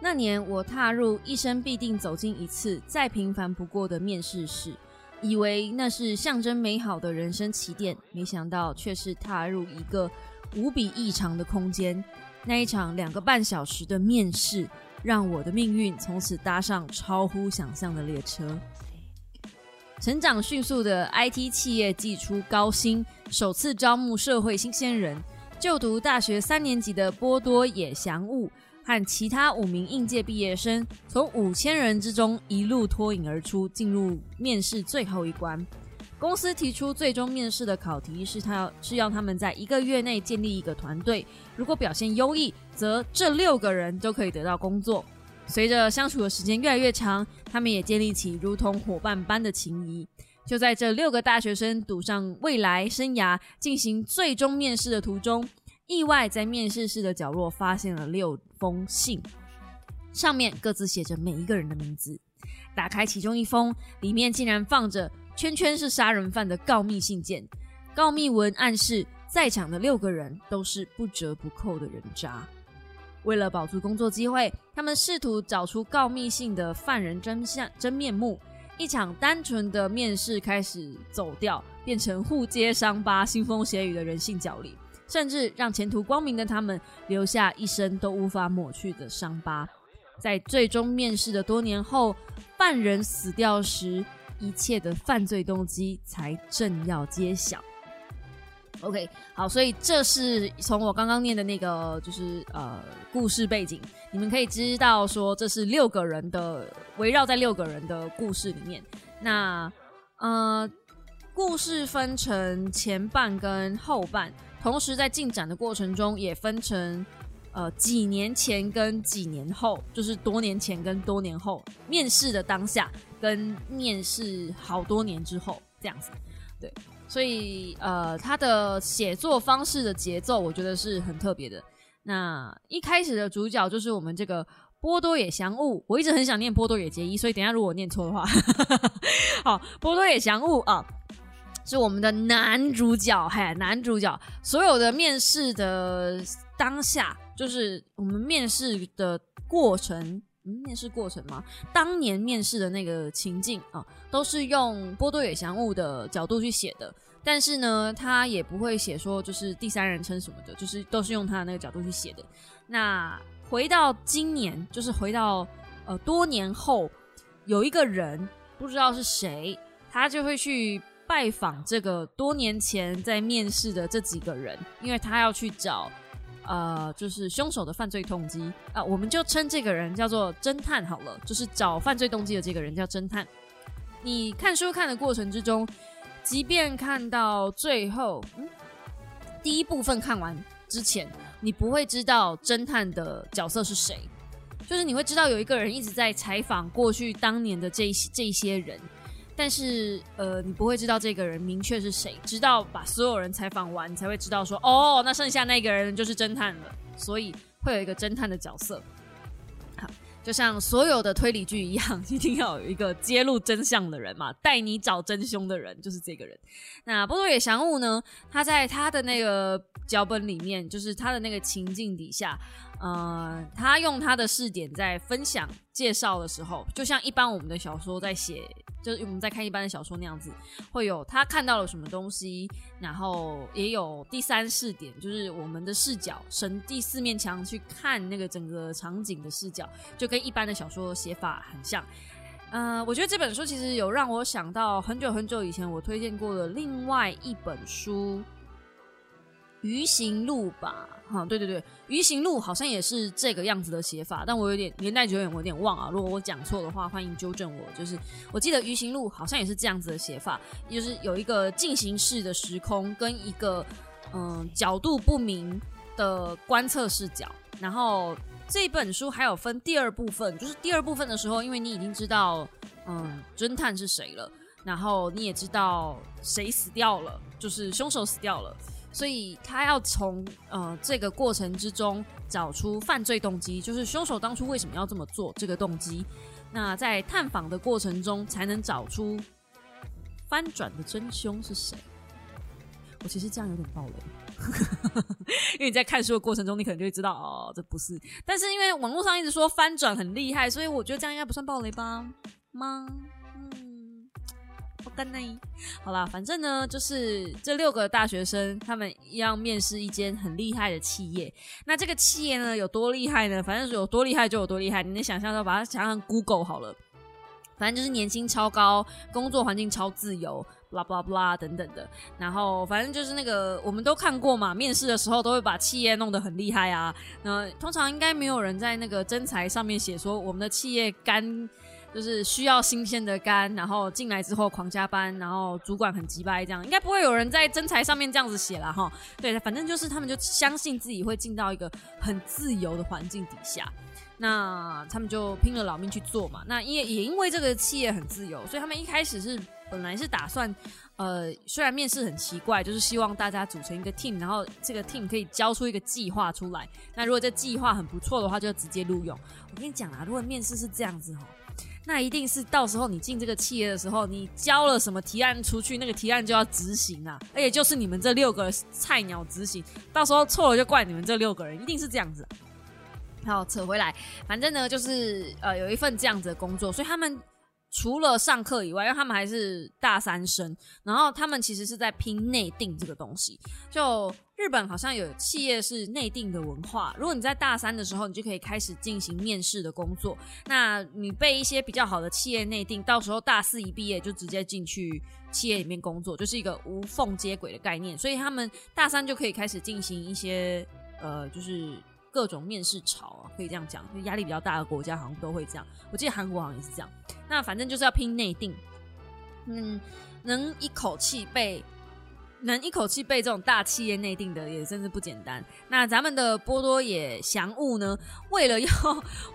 那年我踏入一生必定走进一次再平凡不过的面试室，以为那是象征美好的人生起点，没想到却是踏入一个无比异常的空间。那一场两个半小时的面试，让我的命运从此搭上超乎想象的列车。成长迅速的 IT 企业寄出高薪，首次招募社会新鲜人。就读大学三年级的波多野祥悟和其他五名应届毕业生，从五千人之中一路脱颖而出，进入面试最后一关。公司提出最终面试的考题是他要是要他们在一个月内建立一个团队，如果表现优异，则这六个人都可以得到工作。随着相处的时间越来越长，他们也建立起如同伙伴般的情谊。就在这六个大学生赌上未来生涯进行最终面试的途中，意外在面试室的角落发现了六封信，上面各自写着每一个人的名字。打开其中一封，里面竟然放着“圈圈是杀人犯”的告密信件。告密文暗示在场的六个人都是不折不扣的人渣。为了保住工作机会，他们试图找出告密信的犯人真相真面目。一场单纯的面试开始走掉，变成互揭伤疤、腥风血雨的人性角力，甚至让前途光明的他们留下一生都无法抹去的伤疤。在最终面试的多年后，犯人死掉时，一切的犯罪动机才正要揭晓。OK，好，所以这是从我刚刚念的那个，就是呃，故事背景，你们可以知道说这是六个人的围绕在六个人的故事里面。那呃，故事分成前半跟后半，同时在进展的过程中也分成呃几年前跟几年后，就是多年前跟多年后面试的当下跟面试好多年之后这样子，对。所以，呃，他的写作方式的节奏，我觉得是很特别的。那一开始的主角就是我们这个波多野祥悟，我一直很想念波多野结衣，所以等下如果念错的话，好，波多野祥悟啊，是我们的男主角，嘿，男主角。所有的面试的当下，就是我们面试的过程。嗯面试过程吗？当年面试的那个情境啊，都是用波多野祥物的角度去写的。但是呢，他也不会写说就是第三人称什么的，就是都是用他的那个角度去写的。那回到今年，就是回到呃多年后，有一个人不知道是谁，他就会去拜访这个多年前在面试的这几个人，因为他要去找。呃，就是凶手的犯罪动机啊，我们就称这个人叫做侦探好了。就是找犯罪动机的这个人叫侦探。你看书看的过程之中，即便看到最后，嗯，第一部分看完之前，你不会知道侦探的角色是谁，就是你会知道有一个人一直在采访过去当年的这这些人。但是，呃，你不会知道这个人明确是谁，直到把所有人采访完，你才会知道说，哦，那剩下那个人就是侦探了。所以会有一个侦探的角色。好，就像所有的推理剧一样，一定要有一个揭露真相的人嘛，带你找真凶的人就是这个人。那波多野祥悟呢？他在他的那个脚本里面，就是他的那个情境底下。呃，他用他的视点在分享介绍的时候，就像一般我们的小说在写，就是我们在看一般的小说那样子，会有他看到了什么东西，然后也有第三视点，就是我们的视角，神第四面墙去看那个整个场景的视角，就跟一般的小说写法很像。呃，我觉得这本书其实有让我想到很久很久以前我推荐过的另外一本书。鱼行路吧，哈，对对对，鱼行路好像也是这个样子的写法，但我有点年代久远，我有点忘啊。如果我讲错的话，欢迎纠正我。就是我记得鱼行路好像也是这样子的写法，就是有一个进行式的时空跟一个嗯角度不明的观测视角。然后这本书还有分第二部分，就是第二部分的时候，因为你已经知道，嗯，侦探是谁了，然后你也知道谁死掉了，就是凶手死掉了，所以他要从呃这个过程之中找出犯罪动机，就是凶手当初为什么要这么做这个动机。那在探访的过程中，才能找出翻转的真凶是谁。我其实这样有点暴雷，因为你在看书的过程中，你可能就会知道哦，这不是。但是因为网络上一直说翻转很厉害，所以我觉得这样应该不算暴雷吧？吗？嗯，好干呢。好啦，反正呢，就是这六个大学生，他们要面试一间很厉害的企业。那这个企业呢，有多厉害呢？反正有多厉害就有多厉害。你能想象到，把它想象 Google 好了。反正就是年薪超高，工作环境超自由。blah blah blah 等等的，然后反正就是那个我们都看过嘛，面试的时候都会把企业弄得很厉害啊。那通常应该没有人在那个真材上面写说我们的企业干就是需要新鲜的干，然后进来之后狂加班，然后主管很急掰这样，应该不会有人在真材上面这样子写了哈。对，反正就是他们就相信自己会进到一个很自由的环境底下。那他们就拼了老命去做嘛。那因为也因为这个企业很自由，所以他们一开始是本来是打算，呃，虽然面试很奇怪，就是希望大家组成一个 team，然后这个 team 可以交出一个计划出来。那如果这计划很不错的话，就直接录用。我跟你讲啊，如果面试是这样子哈，那一定是到时候你进这个企业的时候，你交了什么提案出去，那个提案就要执行啊，而且就是你们这六个菜鸟执行，到时候错了就怪你们这六个人，一定是这样子。好，扯回来，反正呢，就是呃，有一份这样子的工作，所以他们除了上课以外，因为他们还是大三生，然后他们其实是在拼内定这个东西。就日本好像有企业是内定的文化，如果你在大三的时候，你就可以开始进行面试的工作。那你被一些比较好的企业内定，到时候大四一毕业就直接进去企业里面工作，就是一个无缝接轨的概念。所以他们大三就可以开始进行一些呃，就是。各种面试潮啊，可以这样讲，就压力比较大的国家好像都会这样。我记得韩国好像也是这样。那反正就是要拼内定，嗯，能一口气被能一口气被这种大企业内定的，也真是不简单。那咱们的波多野祥物呢，为了要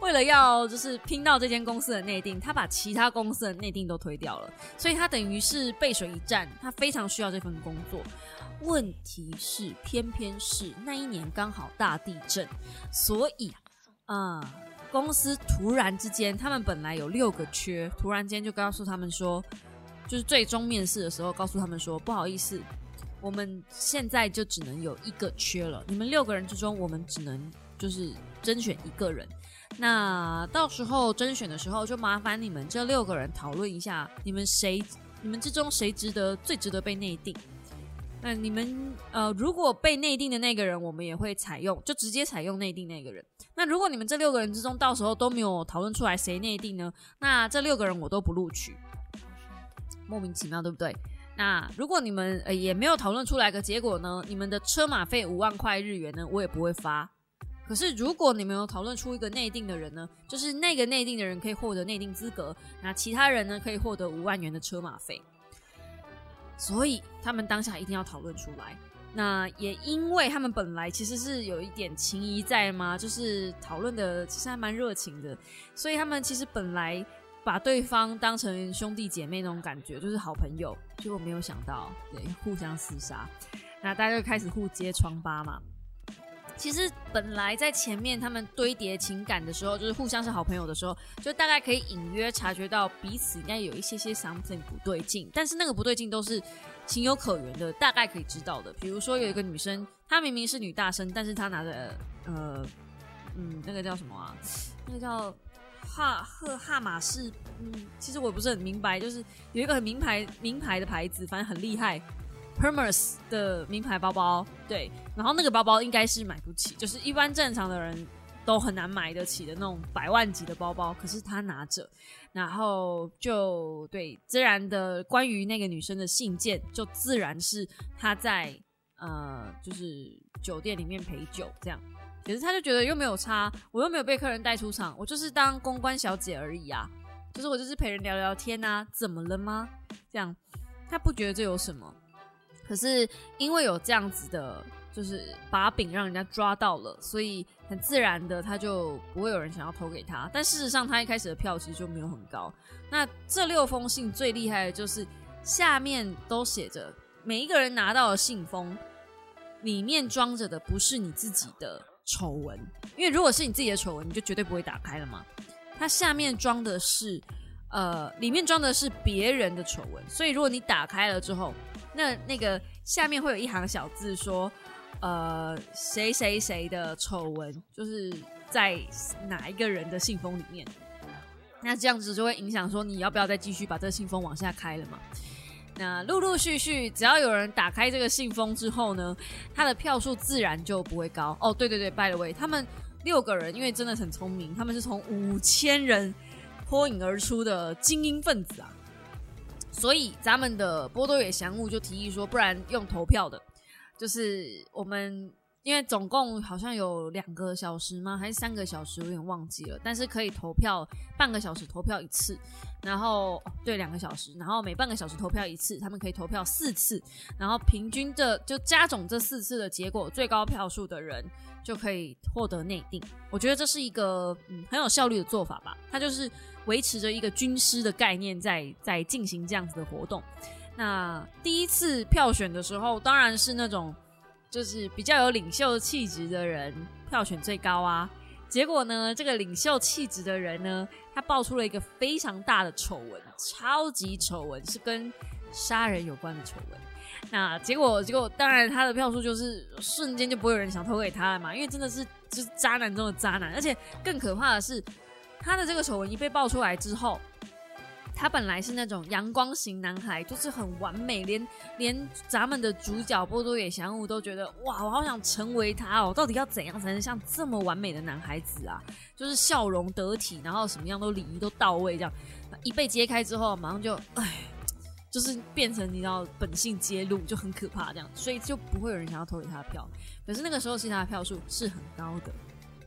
为了要就是拼到这间公司的内定，他把其他公司的内定都推掉了，所以他等于是背水一战，他非常需要这份工作。问题是，偏偏是那一年刚好大地震，所以啊，公司突然之间，他们本来有六个缺，突然间就告诉他们说，就是最终面试的时候告诉他们说，不好意思，我们现在就只能有一个缺了，你们六个人之中，我们只能就是甄选一个人，那到时候甄选的时候，就麻烦你们这六个人讨论一下，你们谁，你们之中谁值得最值得被内定。那你们呃，如果被内定的那个人，我们也会采用，就直接采用内定那个人。那如果你们这六个人之中，到时候都没有讨论出来谁内定呢？那这六个人我都不录取，莫名其妙，对不对？那如果你们呃也没有讨论出来个结果呢？你们的车马费五万块日元呢，我也不会发。可是如果你们有讨论出一个内定的人呢，就是那个内定的人可以获得内定资格，那其他人呢可以获得五万元的车马费。所以他们当下一定要讨论出来。那也因为他们本来其实是有一点情谊在嘛，就是讨论的其实还蛮热情的，所以他们其实本来把对方当成兄弟姐妹那种感觉，就是好朋友。结果没有想到，对，互相厮杀，那大家就开始互揭疮疤嘛。其实本来在前面他们堆叠情感的时候，就是互相是好朋友的时候，就大概可以隐约察觉到彼此应该有一些些 something 不对劲。但是那个不对劲都是情有可原的，大概可以知道的。比如说有一个女生，她明明是女大生，但是她拿着呃嗯那个叫什么啊？那个叫哈赫哈马仕，嗯，其实我也不是很明白，就是有一个很名牌名牌的牌子，反正很厉害。Hermes 的名牌包包，对，然后那个包包应该是买不起，就是一般正常的人都很难买得起的那种百万级的包包。可是他拿着，然后就对自然的关于那个女生的信件，就自然是他在呃，就是酒店里面陪酒这样。可是他就觉得又没有差，我又没有被客人带出场，我就是当公关小姐而已啊，就是我就是陪人聊聊天啊，怎么了吗？这样他不觉得这有什么。可是因为有这样子的就是把柄让人家抓到了，所以很自然的他就不会有人想要投给他。但事实上，他一开始的票其实就没有很高。那这六封信最厉害的就是下面都写着每一个人拿到的信封里面装着的不是你自己的丑闻，因为如果是你自己的丑闻，你就绝对不会打开了嘛。它下面装的是呃，里面装的是别人的丑闻，所以如果你打开了之后，那那个下面会有一行小字说。呃，谁谁谁的丑闻，就是在哪一个人的信封里面？那这样子就会影响说你要不要再继续把这个信封往下开了嘛？那陆陆续续，只要有人打开这个信封之后呢，他的票数自然就不会高。哦，对对对拜了位他们六个人因为真的很聪明，他们是从五千人脱颖而出的精英分子啊，所以咱们的波多野祥物就提议说，不然用投票的。就是我们，因为总共好像有两个小时吗？还是三个小时？有点忘记了。但是可以投票半个小时，投票一次。然后对，两个小时，然后每半个小时投票一次，他们可以投票四次。然后平均这就加总这四次的结果，最高票数的人就可以获得内定。我觉得这是一个嗯很有效率的做法吧。它就是维持着一个军师的概念，在在进行这样子的活动。那第一次票选的时候，当然是那种就是比较有领袖气质的人票选最高啊。结果呢，这个领袖气质的人呢，他爆出了一个非常大的丑闻，超级丑闻，是跟杀人有关的丑闻。那结果，结果当然他的票数就是瞬间就不会有人想投给他了嘛，因为真的是就是渣男中的渣男，而且更可怕的是，他的这个丑闻一被爆出来之后。他本来是那种阳光型男孩，就是很完美，连连咱们的主角波多野祥吾都觉得哇，我好想成为他哦！到底要怎样才能像这么完美的男孩子啊？就是笑容得体，然后什么样都礼仪都到位，这样一被揭开之后，马上就哎，就是变成你知道本性揭露，就很可怕这样，所以就不会有人想要投给他的票。可是那个时候，其他的票数是很高的，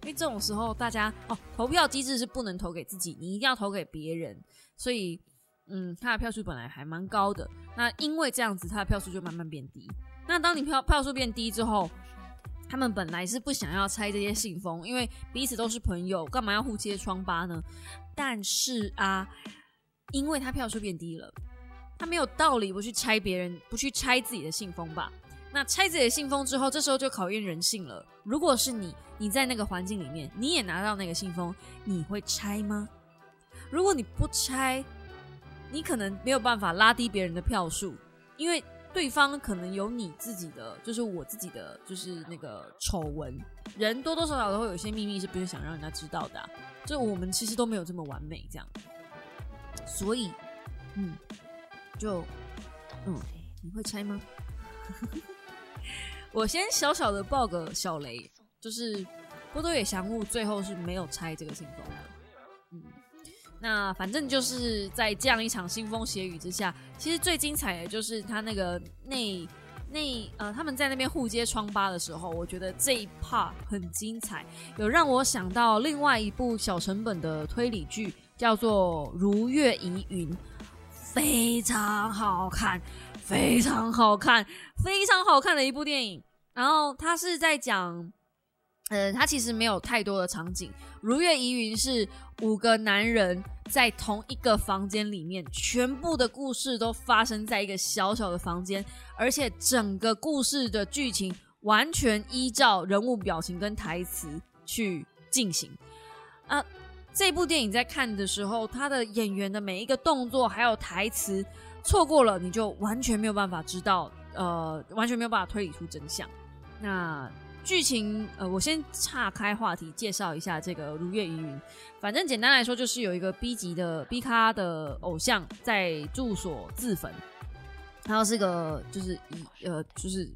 因为这种时候大家哦，投票机制是不能投给自己，你一定要投给别人。所以，嗯，他的票数本来还蛮高的。那因为这样子，他的票数就慢慢变低。那当你票票数变低之后，他们本来是不想要拆这些信封，因为彼此都是朋友，干嘛要互揭疮疤呢？但是啊，因为他票数变低了，他没有道理不去拆别人，不去拆自己的信封吧？那拆自己的信封之后，这时候就考验人性了。如果是你，你在那个环境里面，你也拿到那个信封，你会拆吗？如果你不拆，你可能没有办法拉低别人的票数，因为对方可能有你自己的，就是我自己的，就是那个丑闻。人多多少少都会有一些秘密是不是想让人家知道的，就我们其实都没有这么完美，这样。所以，嗯，就，嗯，你会拆吗？我先小小的爆个小雷，就是波多野祥物最后是没有拆这个信封的，那反正就是在这样一场腥风血雨之下，其实最精彩的就是他那个那那呃他们在那边互揭疮疤的时候，我觉得这一 part 很精彩，有让我想到另外一部小成本的推理剧，叫做《如月疑云》，非常好看，非常好看，非常好看的一部电影。然后他是在讲。呃，他其实没有太多的场景。如月疑云是五个男人在同一个房间里面，全部的故事都发生在一个小小的房间，而且整个故事的剧情完全依照人物表情跟台词去进行。啊，这部电影在看的时候，他的演员的每一个动作还有台词，错过了你就完全没有办法知道，呃，完全没有办法推理出真相。那。剧情，呃，我先岔开话题，介绍一下这个《如月疑云》。反正简单来说，就是有一个 B 级的 B 咖的偶像在住所自焚，然后是个就是疑呃就是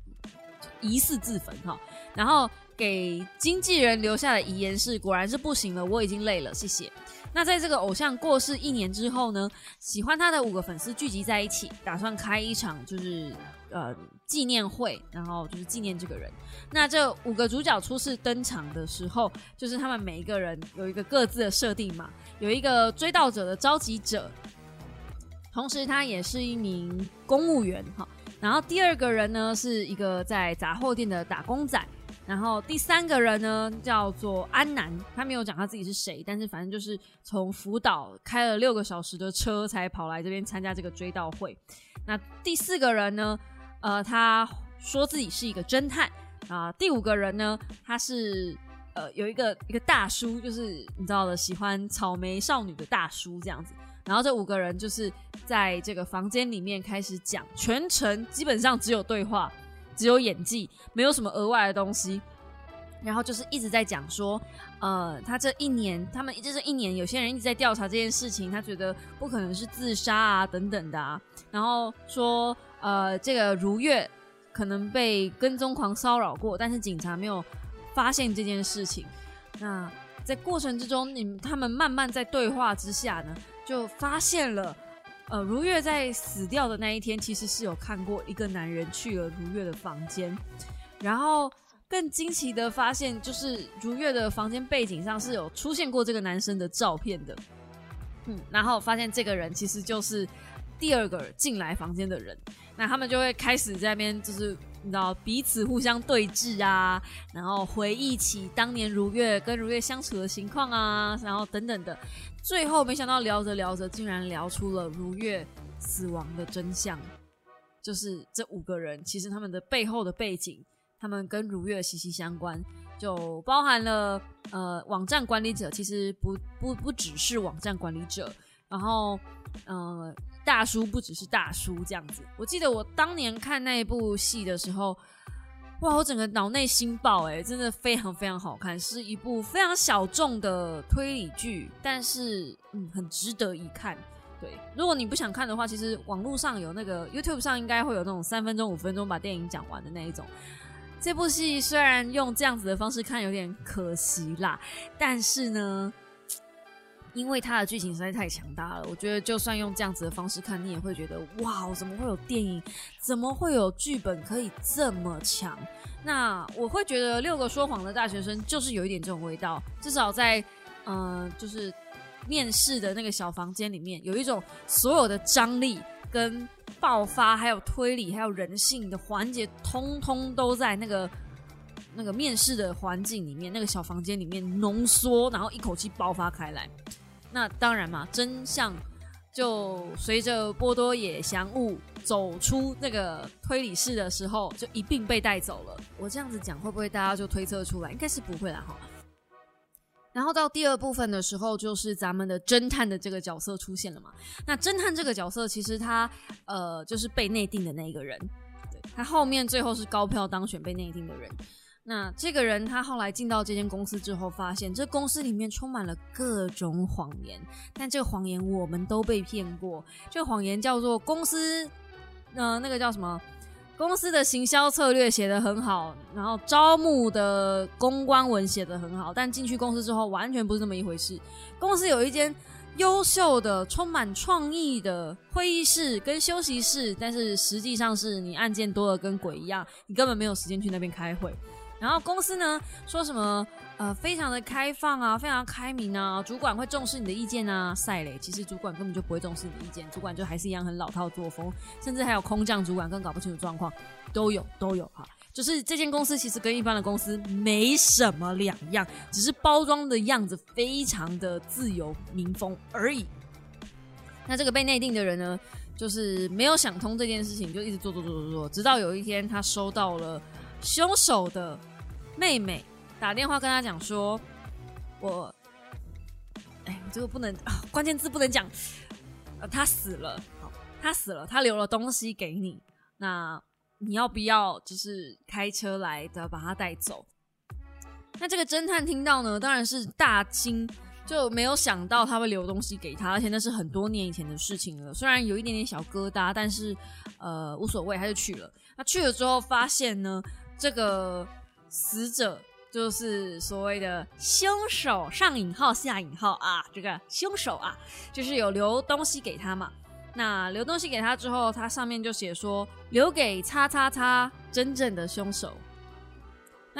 疑似自焚哈，然后给经纪人留下的遗言是：果然是不行了，我已经累了，谢谢。那在这个偶像过世一年之后呢，喜欢他的五个粉丝聚集在一起，打算开一场就是。呃，纪念会，然后就是纪念这个人。那这五个主角初次登场的时候，就是他们每一个人有一个各自的设定嘛。有一个追悼者的召集者，同时他也是一名公务员哈。然后第二个人呢是一个在杂货店的打工仔。然后第三个人呢叫做安南，他没有讲他自己是谁，但是反正就是从福岛开了六个小时的车才跑来这边参加这个追悼会。那第四个人呢，呃，他说自己是一个侦探啊。第五个人呢，他是呃有一个一个大叔，就是你知道的，喜欢草莓少女的大叔这样子。然后这五个人就是在这个房间里面开始讲，全程基本上只有对话。只有演技，没有什么额外的东西。然后就是一直在讲说，呃，他这一年，他们这是一年，有些人一直在调查这件事情，他觉得不可能是自杀啊等等的啊。然后说，呃，这个如月可能被跟踪狂骚扰过，但是警察没有发现这件事情。那在过程之中，你他们慢慢在对话之下呢，就发现了。呃，如月在死掉的那一天，其实是有看过一个男人去了如月的房间，然后更惊奇的发现，就是如月的房间背景上是有出现过这个男生的照片的。嗯，然后发现这个人其实就是第二个进来房间的人，那他们就会开始在那边，就是你知道彼此互相对峙啊，然后回忆起当年如月跟如月相处的情况啊，然后等等的。最后没想到聊着聊着，竟然聊出了如月死亡的真相，就是这五个人其实他们的背后的背景，他们跟如月息息相关，就包含了呃网站管理者，其实不不不只是网站管理者，然后呃大叔不只是大叔这样子。我记得我当年看那一部戏的时候。哇！我整个脑内心爆哎，真的非常非常好看，是一部非常小众的推理剧，但是嗯，很值得一看。对，如果你不想看的话，其实网络上有那个 YouTube 上应该会有那种三分钟、五分钟把电影讲完的那一种。这部戏虽然用这样子的方式看有点可惜啦，但是呢。因为它的剧情实在太强大了，我觉得就算用这样子的方式看，你也会觉得哇，怎么会有电影？怎么会有剧本可以这么强？那我会觉得《六个说谎的大学生》就是有一点这种味道，至少在嗯，就是面试的那个小房间里面，有一种所有的张力跟爆发，还有推理，还有人性的环节，通通都在那个那个面试的环境里面，那个小房间里面浓缩，然后一口气爆发开来。那当然嘛，真相就随着波多野祥悟走出那个推理室的时候，就一并被带走了。我这样子讲，会不会大家就推测出来？应该是不会啦，哈。然后到第二部分的时候，就是咱们的侦探的这个角色出现了嘛。那侦探这个角色，其实他呃，就是被内定的那一个人，对他后面最后是高票当选被内定的人。那这个人他后来进到这间公司之后，发现这公司里面充满了各种谎言，但这个谎言我们都被骗过。这个谎言叫做公司，呃，那个叫什么？公司的行销策略写得很好，然后招募的公关文写得很好，但进去公司之后完全不是那么一回事。公司有一间优秀的、充满创意的会议室跟休息室，但是实际上是你案件多的跟鬼一样，你根本没有时间去那边开会。然后公司呢说什么呃非常的开放啊，非常开明啊，主管会重视你的意见啊。赛雷其实主管根本就不会重视你的意见，主管就还是一样很老套作风，甚至还有空降主管更搞不清楚状况，都有都有哈。就是这间公司其实跟一般的公司没什么两样，只是包装的样子非常的自由民风而已。那这个被内定的人呢，就是没有想通这件事情，就一直做做做做做，直到有一天他收到了凶手的。妹妹打电话跟他讲说：“我，哎，这个不能啊，关键字不能讲。呃，他死了，好，他死了，他留了东西给你，那你要不要就是开车来的把他带走？那这个侦探听到呢，当然是大惊，就没有想到他会留东西给他，而且那是很多年以前的事情了。虽然有一点点小疙瘩，但是呃无所谓，他就去了。他去了之后发现呢，这个。死者就是所谓的凶手，上引号下引号啊，这个凶手啊，就是有留东西给他嘛。那留东西给他之后，他上面就写说留给叉叉叉真正的凶手。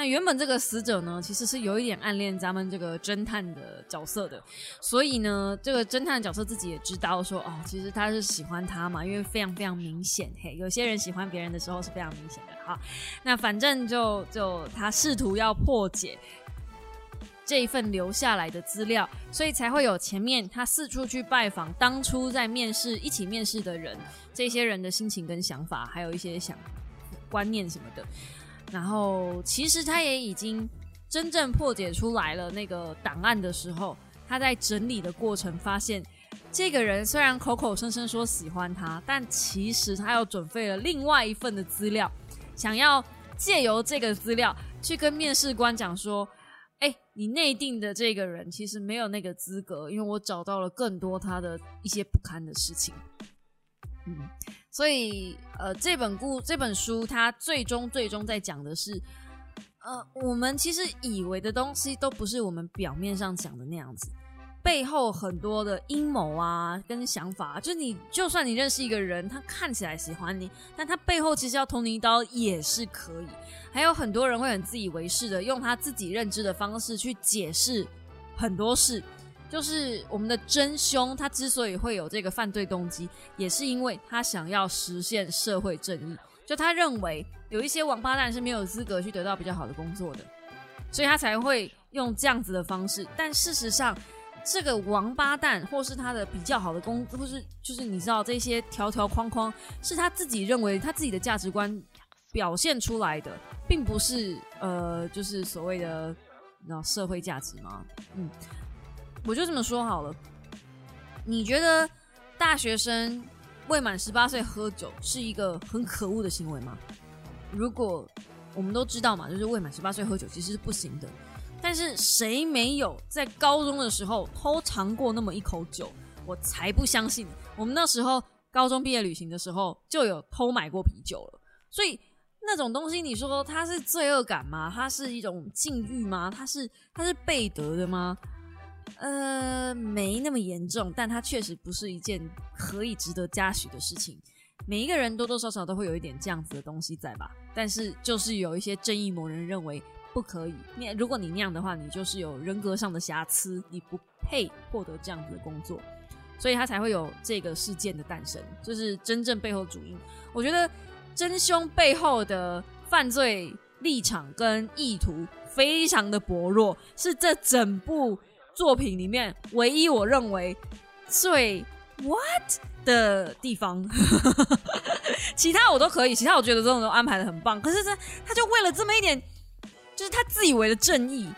那原本这个死者呢，其实是有一点暗恋咱们这个侦探的角色的，所以呢，这个侦探的角色自己也知道说，哦，其实他是喜欢他嘛，因为非常非常明显，嘿，有些人喜欢别人的时候是非常明显的，好，那反正就就他试图要破解。这一份留下来的资料，所以才会有前面他四处去拜访当初在面试一起面试的人，这些人的心情跟想法，还有一些想观念什么的。然后其实他也已经真正破解出来了那个档案的时候，他在整理的过程发现，这个人虽然口口声声说喜欢他，但其实他又准备了另外一份的资料，想要借由这个资料去跟面试官讲说。哎，你内定的这个人其实没有那个资格，因为我找到了更多他的一些不堪的事情。嗯，所以呃，这本故这本书，它最终最终在讲的是，呃，我们其实以为的东西都不是我们表面上讲的那样子。背后很多的阴谋啊，跟想法，就你就算你认识一个人，他看起来喜欢你，但他背后其实要捅你一刀也是可以。还有很多人会很自以为是的，用他自己认知的方式去解释很多事。就是我们的真凶，他之所以会有这个犯罪动机，也是因为他想要实现社会正义。就他认为有一些王八蛋是没有资格去得到比较好的工作的，所以他才会用这样子的方式。但事实上，这个王八蛋，或是他的比较好的工，或是就是你知道这些条条框框，是他自己认为他自己的价值观表现出来的，并不是呃，就是所谓的那社会价值吗？嗯，我就这么说好了。你觉得大学生未满十八岁喝酒是一个很可恶的行为吗？如果我们都知道嘛，就是未满十八岁喝酒其实是不行的。但是谁没有在高中的时候偷尝过那么一口酒？我才不相信！我们那时候高中毕业旅行的时候就有偷买过啤酒了。所以那种东西，你说它是罪恶感吗？它是一种禁欲吗？它是它是背德的吗？呃，没那么严重，但它确实不是一件可以值得嘉许的事情。每一个人多多少少都会有一点这样子的东西在吧？但是就是有一些正义某人认为。不可以，你如果你那样的话，你就是有人格上的瑕疵，你不配获得这样子的工作，所以他才会有这个事件的诞生，就是真正背后主因。我觉得真凶背后的犯罪立场跟意图非常的薄弱，是这整部作品里面唯一我认为最 what 的地方。其他我都可以，其他我觉得这种都安排的很棒，可是他他就为了这么一点。就是他自以为的正义，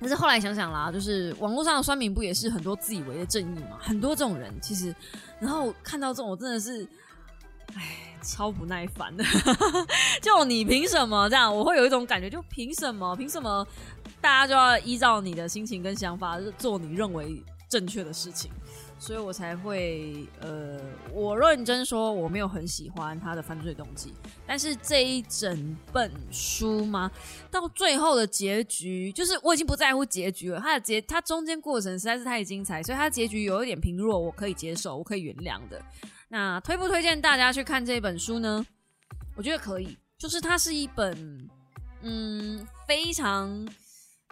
但是后来想想啦，就是网络上的酸民不也是很多自以为的正义吗？很多这种人其实，然后看到这种，我真的是，哎，超不耐烦的。就你凭什么这样？我会有一种感觉，就凭什么？凭什么大家就要依照你的心情跟想法做你认为正确的事情？所以我才会呃，我认真说我没有很喜欢他的犯罪动机，但是这一整本书吗？到最后的结局，就是我已经不在乎结局了。它的结，它中间过程实在是太精彩，所以它结局有一点平弱，我可以接受，我可以原谅的。那推不推荐大家去看这本书呢？我觉得可以，就是它是一本嗯非常。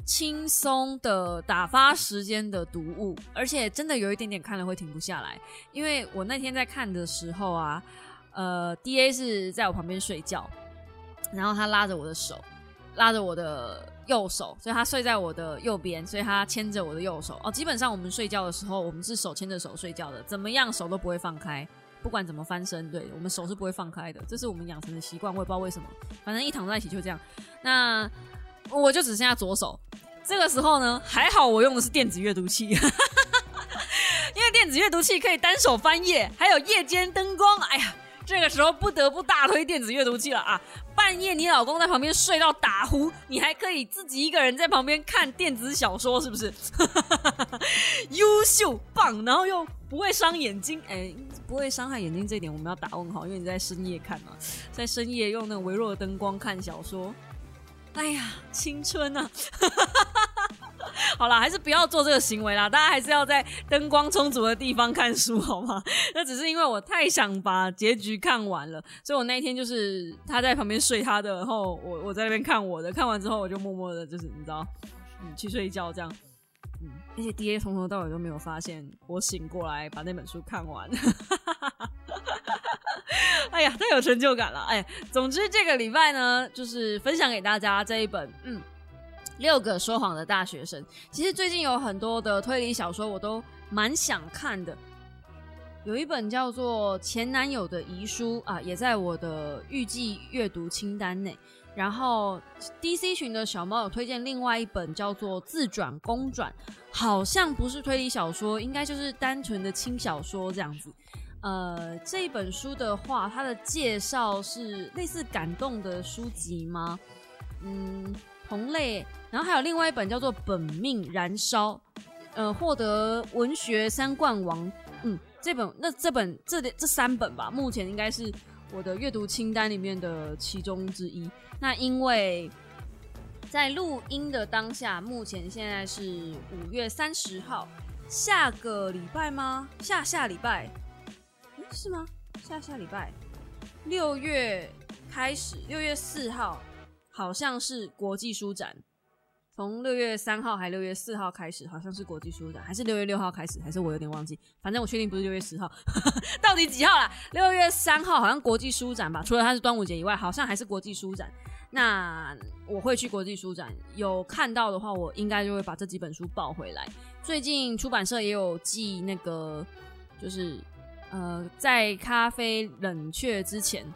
轻松的打发时间的读物，而且真的有一点点看了会停不下来。因为我那天在看的时候啊，呃，D A 是在我旁边睡觉，然后他拉着我的手，拉着我的右手，所以他睡在我的右边，所以他牵着我的右手。哦，基本上我们睡觉的时候，我们是手牵着手睡觉的，怎么样手都不会放开，不管怎么翻身，对我们手是不会放开的，这是我们养成的习惯，我也不知道为什么，反正一躺在一起就这样。那我就只剩下左手，这个时候呢，还好我用的是电子阅读器，因为电子阅读器可以单手翻页，还有夜间灯光。哎呀，这个时候不得不大推电子阅读器了啊！半夜你老公在旁边睡到打呼，你还可以自己一个人在旁边看电子小说，是不是？优秀棒，然后又不会伤眼睛，哎，不会伤害眼睛这点我们要打问号，因为你在深夜看嘛，在深夜用那微弱的灯光看小说。哎呀，青春啊！好啦，还是不要做这个行为啦。大家还是要在灯光充足的地方看书，好吗？那只是因为我太想把结局看完了，所以我那一天就是他在旁边睡他的，然后我我在那边看我的。看完之后，我就默默的，就是你知道，嗯，去睡觉这样。嗯，而且 D A 从头到尾都没有发现我醒过来把那本书看完。哎呀，太有成就感了！哎，总之这个礼拜呢，就是分享给大家这一本，嗯。六个说谎的大学生，其实最近有很多的推理小说，我都蛮想看的。有一本叫做《前男友的遗书》啊，也在我的预计阅读清单内。然后 DC 群的小猫有推荐另外一本叫做《自转公转》，好像不是推理小说，应该就是单纯的轻小说这样子。呃，这一本书的话，它的介绍是类似感动的书籍吗？嗯。同类，然后还有另外一本叫做《本命燃烧》，呃，获得文学三冠王。嗯，这本那这本这这三本吧，目前应该是我的阅读清单里面的其中之一。那因为在录音的当下，目前现在是五月三十号，下个礼拜吗？下下礼拜？是吗？下下礼拜？六月开始，六月四号。好像是国际书展，从六月三号还六月四号开始，好像是国际书展，还是六月六号开始，还是我有点忘记，反正我确定不是六月十号，到底几号啦？六月三号好像国际书展吧，除了它是端午节以外，好像还是国际书展。那我会去国际书展，有看到的话，我应该就会把这几本书抱回来。最近出版社也有寄那个，就是呃，在咖啡冷却之前。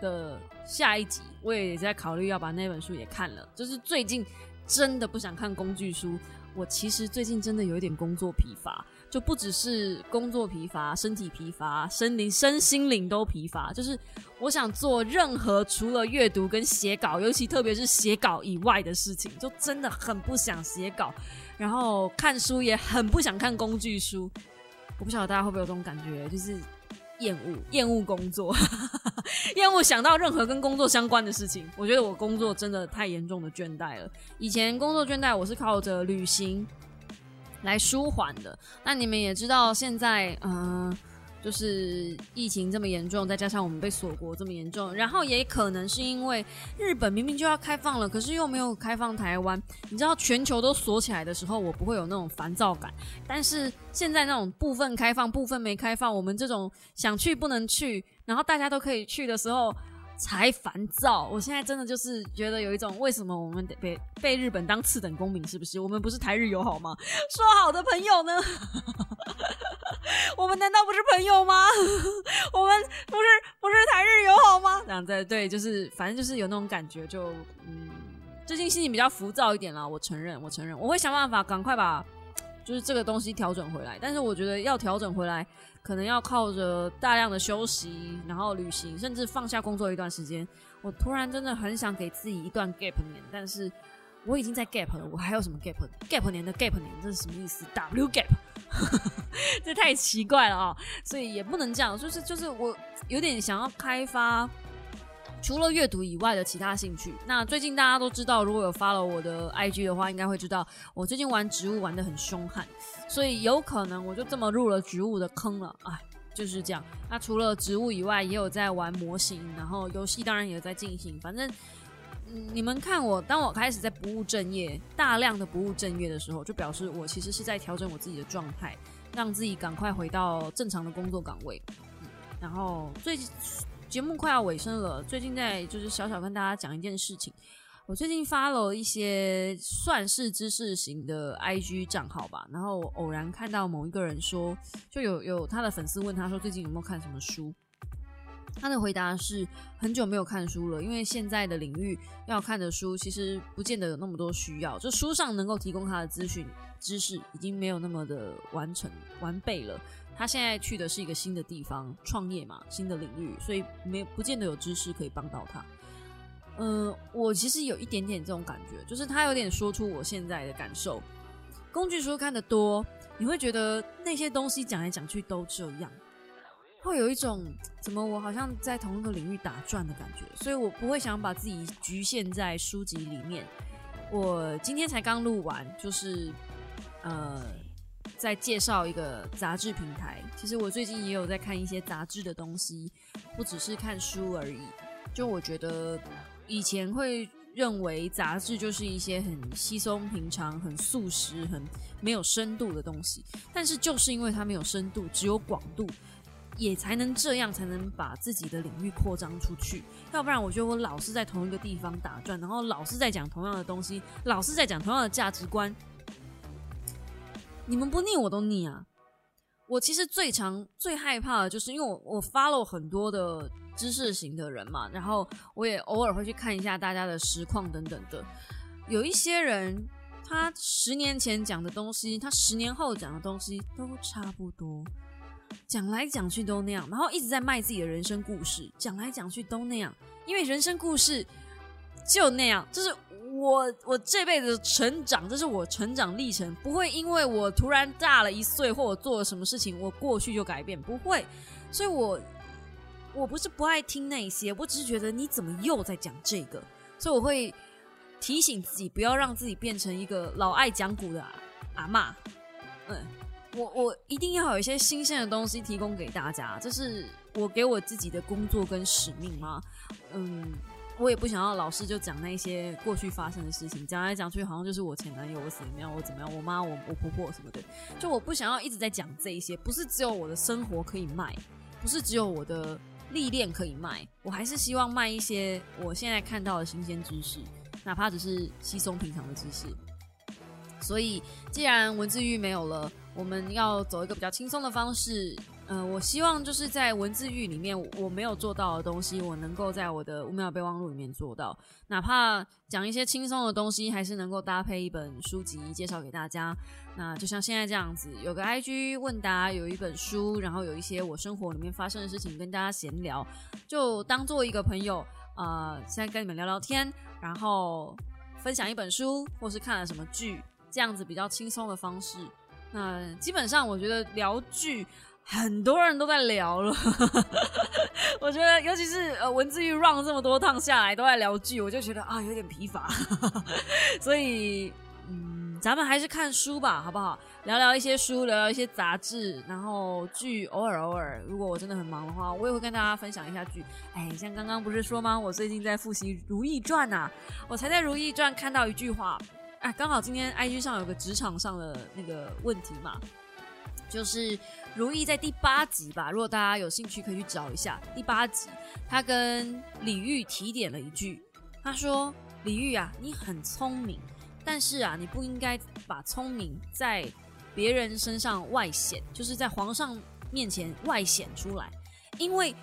的下一集，我也在考虑要把那本书也看了。就是最近真的不想看工具书，我其实最近真的有一点工作疲乏，就不只是工作疲乏，身体疲乏，身灵身心灵都疲乏。就是我想做任何除了阅读跟写稿，尤其特别是写稿以外的事情，就真的很不想写稿。然后看书也很不想看工具书。我不晓得大家会不会有这种感觉，就是。厌恶厌恶工作，厌恶想到任何跟工作相关的事情。我觉得我工作真的太严重的倦怠了。以前工作倦怠，我是靠着旅行来舒缓的。那你们也知道，现在嗯。就是疫情这么严重，再加上我们被锁国这么严重，然后也可能是因为日本明明就要开放了，可是又没有开放台湾。你知道全球都锁起来的时候，我不会有那种烦躁感。但是现在那种部分开放、部分没开放，我们这种想去不能去，然后大家都可以去的时候。才烦躁！我现在真的就是觉得有一种，为什么我们得被被日本当次等公民？是不是？我们不是台日友好吗？说好的朋友呢？我们难道不是朋友吗？我们不是不是台日友好吗？这样子对，就是反正就是有那种感觉，就嗯，最近心情比较浮躁一点啦。我承认，我承认，我会想办法赶快把就是这个东西调整回来。但是我觉得要调整回来。可能要靠着大量的休息，然后旅行，甚至放下工作一段时间。我突然真的很想给自己一段 gap 年，但是我已经在 gap 了，我还有什么 gap？gap 年的 gap 年这是什么意思？W gap？这太奇怪了啊！所以也不能这样，就是就是我有点想要开发。除了阅读以外的其他兴趣，那最近大家都知道，如果有发了我的 IG 的话，应该会知道我最近玩植物玩的很凶悍，所以有可能我就这么入了植物的坑了。哎，就是这样。那除了植物以外，也有在玩模型，然后游戏当然也在进行。反正，嗯，你们看我，当我开始在不务正业，大量的不务正业的时候，就表示我其实是在调整我自己的状态，让自己赶快回到正常的工作岗位。然后最。节目快要尾声了，最近在就是小小跟大家讲一件事情。我最近发了一些算是知识型的 IG 账号吧，然后偶然看到某一个人说，就有有他的粉丝问他说最近有没有看什么书，他的回答是很久没有看书了，因为现在的领域要看的书其实不见得有那么多需要，就书上能够提供他的资讯知识已经没有那么的完成完备了。他现在去的是一个新的地方创业嘛，新的领域，所以没不见得有知识可以帮到他。嗯，我其实有一点点这种感觉，就是他有点说出我现在的感受。工具书看得多，你会觉得那些东西讲来讲去都这样，会有一种怎么我好像在同一个领域打转的感觉，所以我不会想把自己局限在书籍里面。我今天才刚录完，就是呃，在介绍一个杂志平台。其实我最近也有在看一些杂志的东西，不只是看书而已。就我觉得以前会认为杂志就是一些很稀松平常、很素食、很没有深度的东西，但是就是因为它没有深度，只有广度。也才能这样，才能把自己的领域扩张出去。要不然，我觉得我老是在同一个地方打转，然后老是在讲同样的东西，老是在讲同样的价值观。你们不腻，我都腻啊！我其实最常、最害怕的就是，因为我我 follow 很多的知识型的人嘛，然后我也偶尔会去看一下大家的实况等等的。有一些人，他十年前讲的东西，他十年后讲的东西都差不多。讲来讲去都那样，然后一直在卖自己的人生故事，讲来讲去都那样，因为人生故事就那样，就是我我这辈子成长，这是我成长历程，不会因为我突然大了一岁或我做了什么事情，我过去就改变，不会，所以我我不是不爱听那些，我只是觉得你怎么又在讲这个，所以我会提醒自己，不要让自己变成一个老爱讲古的阿妈，嗯。我我一定要有一些新鲜的东西提供给大家，这是我给我自己的工作跟使命吗？嗯，我也不想要老是就讲那些过去发生的事情，讲来讲去好像就是我前男友我怎么样我怎么样，我妈我我婆婆什么的，就我不想要一直在讲这一些，不是只有我的生活可以卖，不是只有我的历练可以卖，我还是希望卖一些我现在看到的新鲜知识，哪怕只是稀松平常的知识。所以，既然文字狱没有了，我们要走一个比较轻松的方式。嗯，我希望就是在文字狱里面我没有做到的东西，我能够在我的五秒备忘录里面做到。哪怕讲一些轻松的东西，还是能够搭配一本书籍介绍给大家。那就像现在这样子，有个 IG 问答，有一本书，然后有一些我生活里面发生的事情跟大家闲聊，就当做一个朋友啊，现在跟你们聊聊天，然后分享一本书，或是看了什么剧。这样子比较轻松的方式，那基本上我觉得聊剧很多人都在聊了。我觉得尤其是呃文字狱 run 这么多趟下来都在聊剧，我就觉得啊有点疲乏。所以嗯，咱们还是看书吧，好不好？聊聊一些书，聊聊一些杂志，然后剧偶尔偶尔，如果我真的很忙的话，我也会跟大家分享一下剧。哎，像刚刚不是说吗？我最近在复习《如懿传》呐，我才在《如懿传》看到一句话。哎，刚好今天 IG 上有个职场上的那个问题嘛，就是如意在第八集吧，如果大家有兴趣可以去找一下第八集，他跟李玉提点了一句，他说：“李玉啊，你很聪明，但是啊，你不应该把聪明在别人身上外显，就是在皇上面前外显出来，因为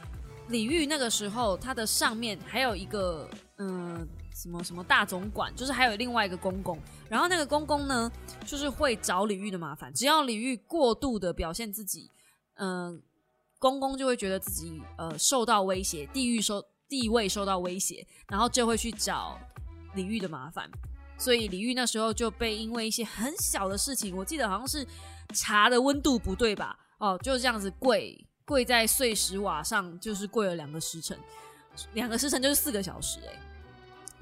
李玉那个时候他的上面还有一个嗯。”什么什么大总管，就是还有另外一个公公，然后那个公公呢，就是会找李煜的麻烦。只要李煜过度的表现自己，嗯，公公就会觉得自己呃受到威胁，地域受地位受到威胁，然后就会去找李煜的麻烦。所以李煜那时候就被因为一些很小的事情，我记得好像是茶的温度不对吧？哦，就这样子跪跪在碎石瓦上，就是跪了两个时辰，两个时辰就是四个小时，哎。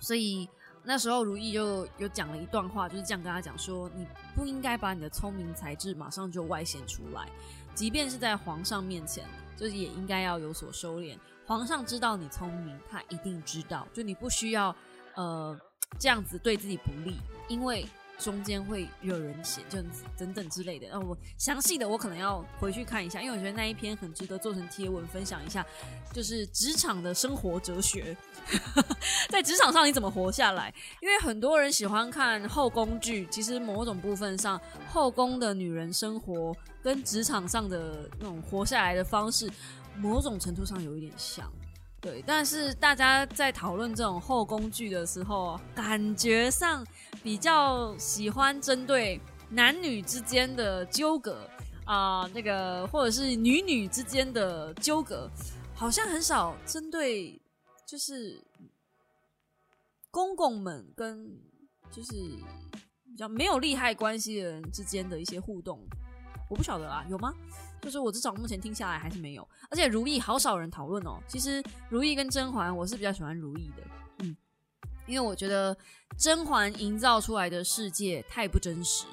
所以那时候如意就有讲了一段话，就是这样跟他讲说：你不应该把你的聪明才智马上就外显出来，即便是在皇上面前，就是也应该要有所收敛。皇上知道你聪明，他一定知道，就你不需要呃这样子对自己不利，因为。中间会有人写，就等等之类的。然后我详细的我可能要回去看一下，因为我觉得那一篇很值得做成贴文分享一下，就是职场的生活哲学，在职场上你怎么活下来？因为很多人喜欢看后宫剧，其实某种部分上，后宫的女人生活跟职场上的那种活下来的方式，某种程度上有一点像。对，但是大家在讨论这种后宫剧的时候，感觉上比较喜欢针对男女之间的纠葛啊，那个或者是女女之间的纠葛，好像很少针对就是公公们跟就是比较没有利害关系的人之间的一些互动，我不晓得啊，有吗？就是我至少目前听下来还是没有，而且如懿好少人讨论哦。其实如懿跟甄嬛，我是比较喜欢如懿的，嗯，因为我觉得甄嬛营造出来的世界太不真实，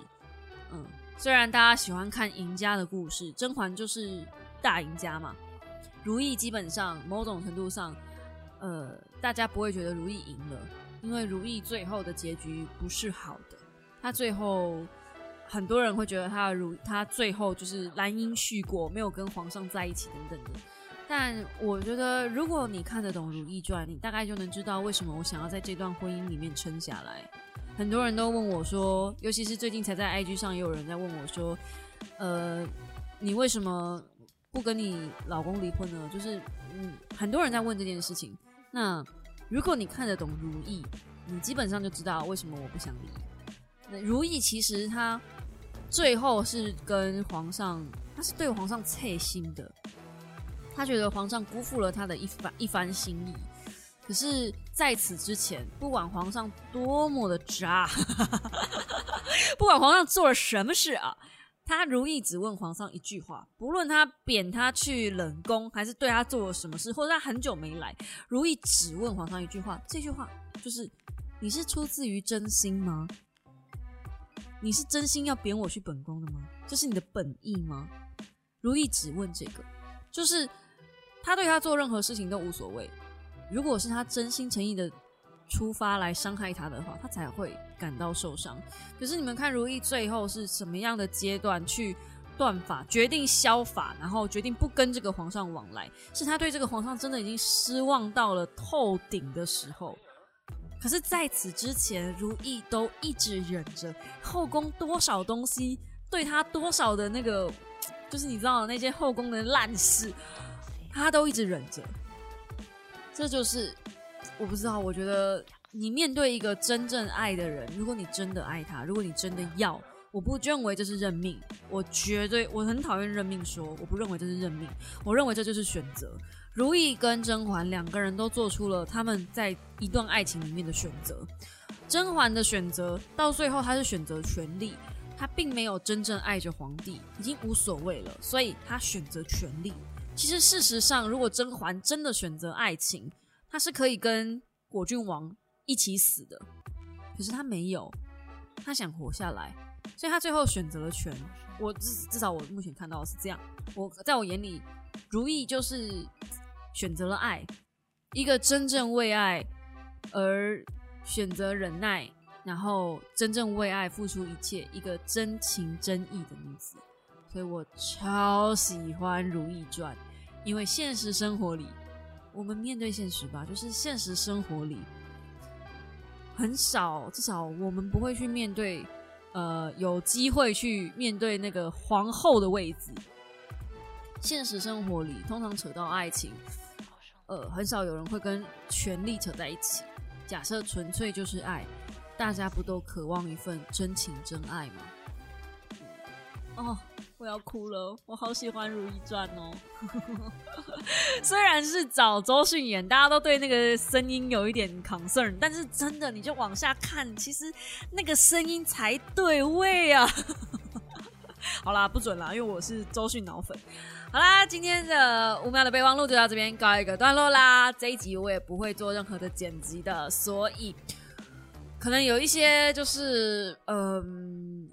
嗯，虽然大家喜欢看赢家的故事，甄嬛就是大赢家嘛。如懿基本上某种程度上，呃，大家不会觉得如懿赢了，因为如懿最后的结局不是好的。她最后很多人会觉得他如他最后就是兰因絮果，没有跟皇上在一起等等的。但我觉得，如果你看得懂《如懿传》，你大概就能知道为什么我想要在这段婚姻里面撑下来。很多人都问我说，尤其是最近才在 IG 上也有人在问我说，呃，你为什么不跟你老公离婚呢？就是嗯，很多人在问这件事情。那如果你看得懂如意，你基本上就知道为什么我不想离。那如意其实他最后是跟皇上，他是对皇上侧心的，他觉得皇上辜负了他的一番一番心意。可是，在此之前，不管皇上多么的渣，不管皇上做了什么事啊，他如意只问皇上一句话：不论他贬他去冷宫，还是对他做了什么事，或者他很久没来，如意只问皇上一句话。这句话就是：你是出自于真心吗？你是真心要贬我去本宫的吗？这是你的本意吗？如意只问这个，就是他对他做任何事情都无所谓。如果是他真心诚意的出发来伤害他的话，他才会感到受伤。可是你们看，如意最后是什么样的阶段去断法，决定消法，然后决定不跟这个皇上往来，是他对这个皇上真的已经失望到了透顶的时候。可是在此之前，如意都一直忍着后宫多少东西对他多少的那个，就是你知道的那些后宫的烂事，他都一直忍着。这就是我不知道。我觉得你面对一个真正爱的人，如果你真的爱他，如果你真的要，我不认为这是认命。我绝对我很讨厌认命说，我不认为这是认命。我认为这就是选择。如懿跟甄嬛两个人都做出了他们在一段爱情里面的选择。甄嬛的选择到最后，她是选择权力，她并没有真正爱着皇帝，已经无所谓了，所以她选择权力。其实，事实上，如果甄嬛真的选择爱情，她是可以跟果郡王一起死的。可是她没有，她想活下来，所以她最后选择了权。我至至少我目前看到是这样。我在我眼里，如意就是选择了爱，一个真正为爱而选择忍耐，然后真正为爱付出一切，一个真情真意的女子。所以我超喜欢《如懿传》。因为现实生活里，我们面对现实吧，就是现实生活里很少，至少我们不会去面对，呃，有机会去面对那个皇后的位置。现实生活里，通常扯到爱情，呃，很少有人会跟权力扯在一起。假设纯粹就是爱，大家不都渴望一份真情真爱吗？哦。我要哭了，我好喜欢《如懿传》哦。虽然是找周迅演，大家都对那个声音有一点 concern，但是真的，你就往下看，其实那个声音才对味啊。好啦，不准啦，因为我是周迅脑粉。好啦，今天的五秒的备忘录就到这边告一个段落啦。这一集我也不会做任何的剪辑的，所以可能有一些就是嗯。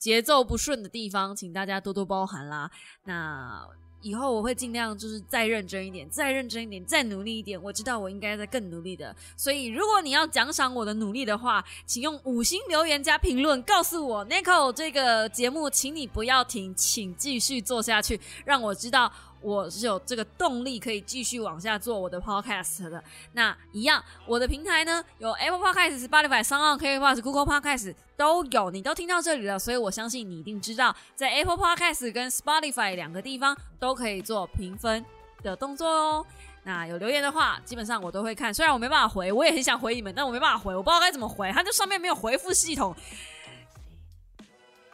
节奏不顺的地方，请大家多多包涵啦。那以后我会尽量就是再认真一点，再认真一点，再努力一点。我知道我应该再更努力的，所以如果你要奖赏我的努力的话，请用五星留言加评论告诉我，Nico 这个节目，请你不要停，请继续做下去，让我知道。我是有这个动力可以继续往下做我的 podcast 的。那一样，我的平台呢有 Apple Podcast、Spotify、s o n k Plus、Google Podcast 都有，你都听到这里了，所以我相信你一定知道，在 Apple Podcast 跟 Spotify 两个地方都可以做评分的动作哦。那有留言的话，基本上我都会看，虽然我没办法回，我也很想回你们，但我没办法回，我不知道该怎么回，它这上面没有回复系统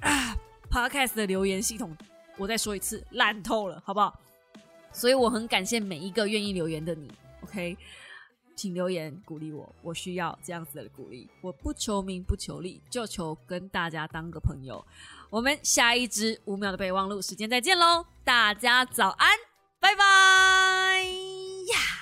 啊。Podcast 的留言系统，我再说一次，烂透了，好不好？所以我很感谢每一个愿意留言的你。Ok 请留言鼓励我我需要这样子的鼓励。我不求名不求利就求跟大家当个朋友。我们下一支五秒的备忘录时间再见喽。大家早安拜拜。呀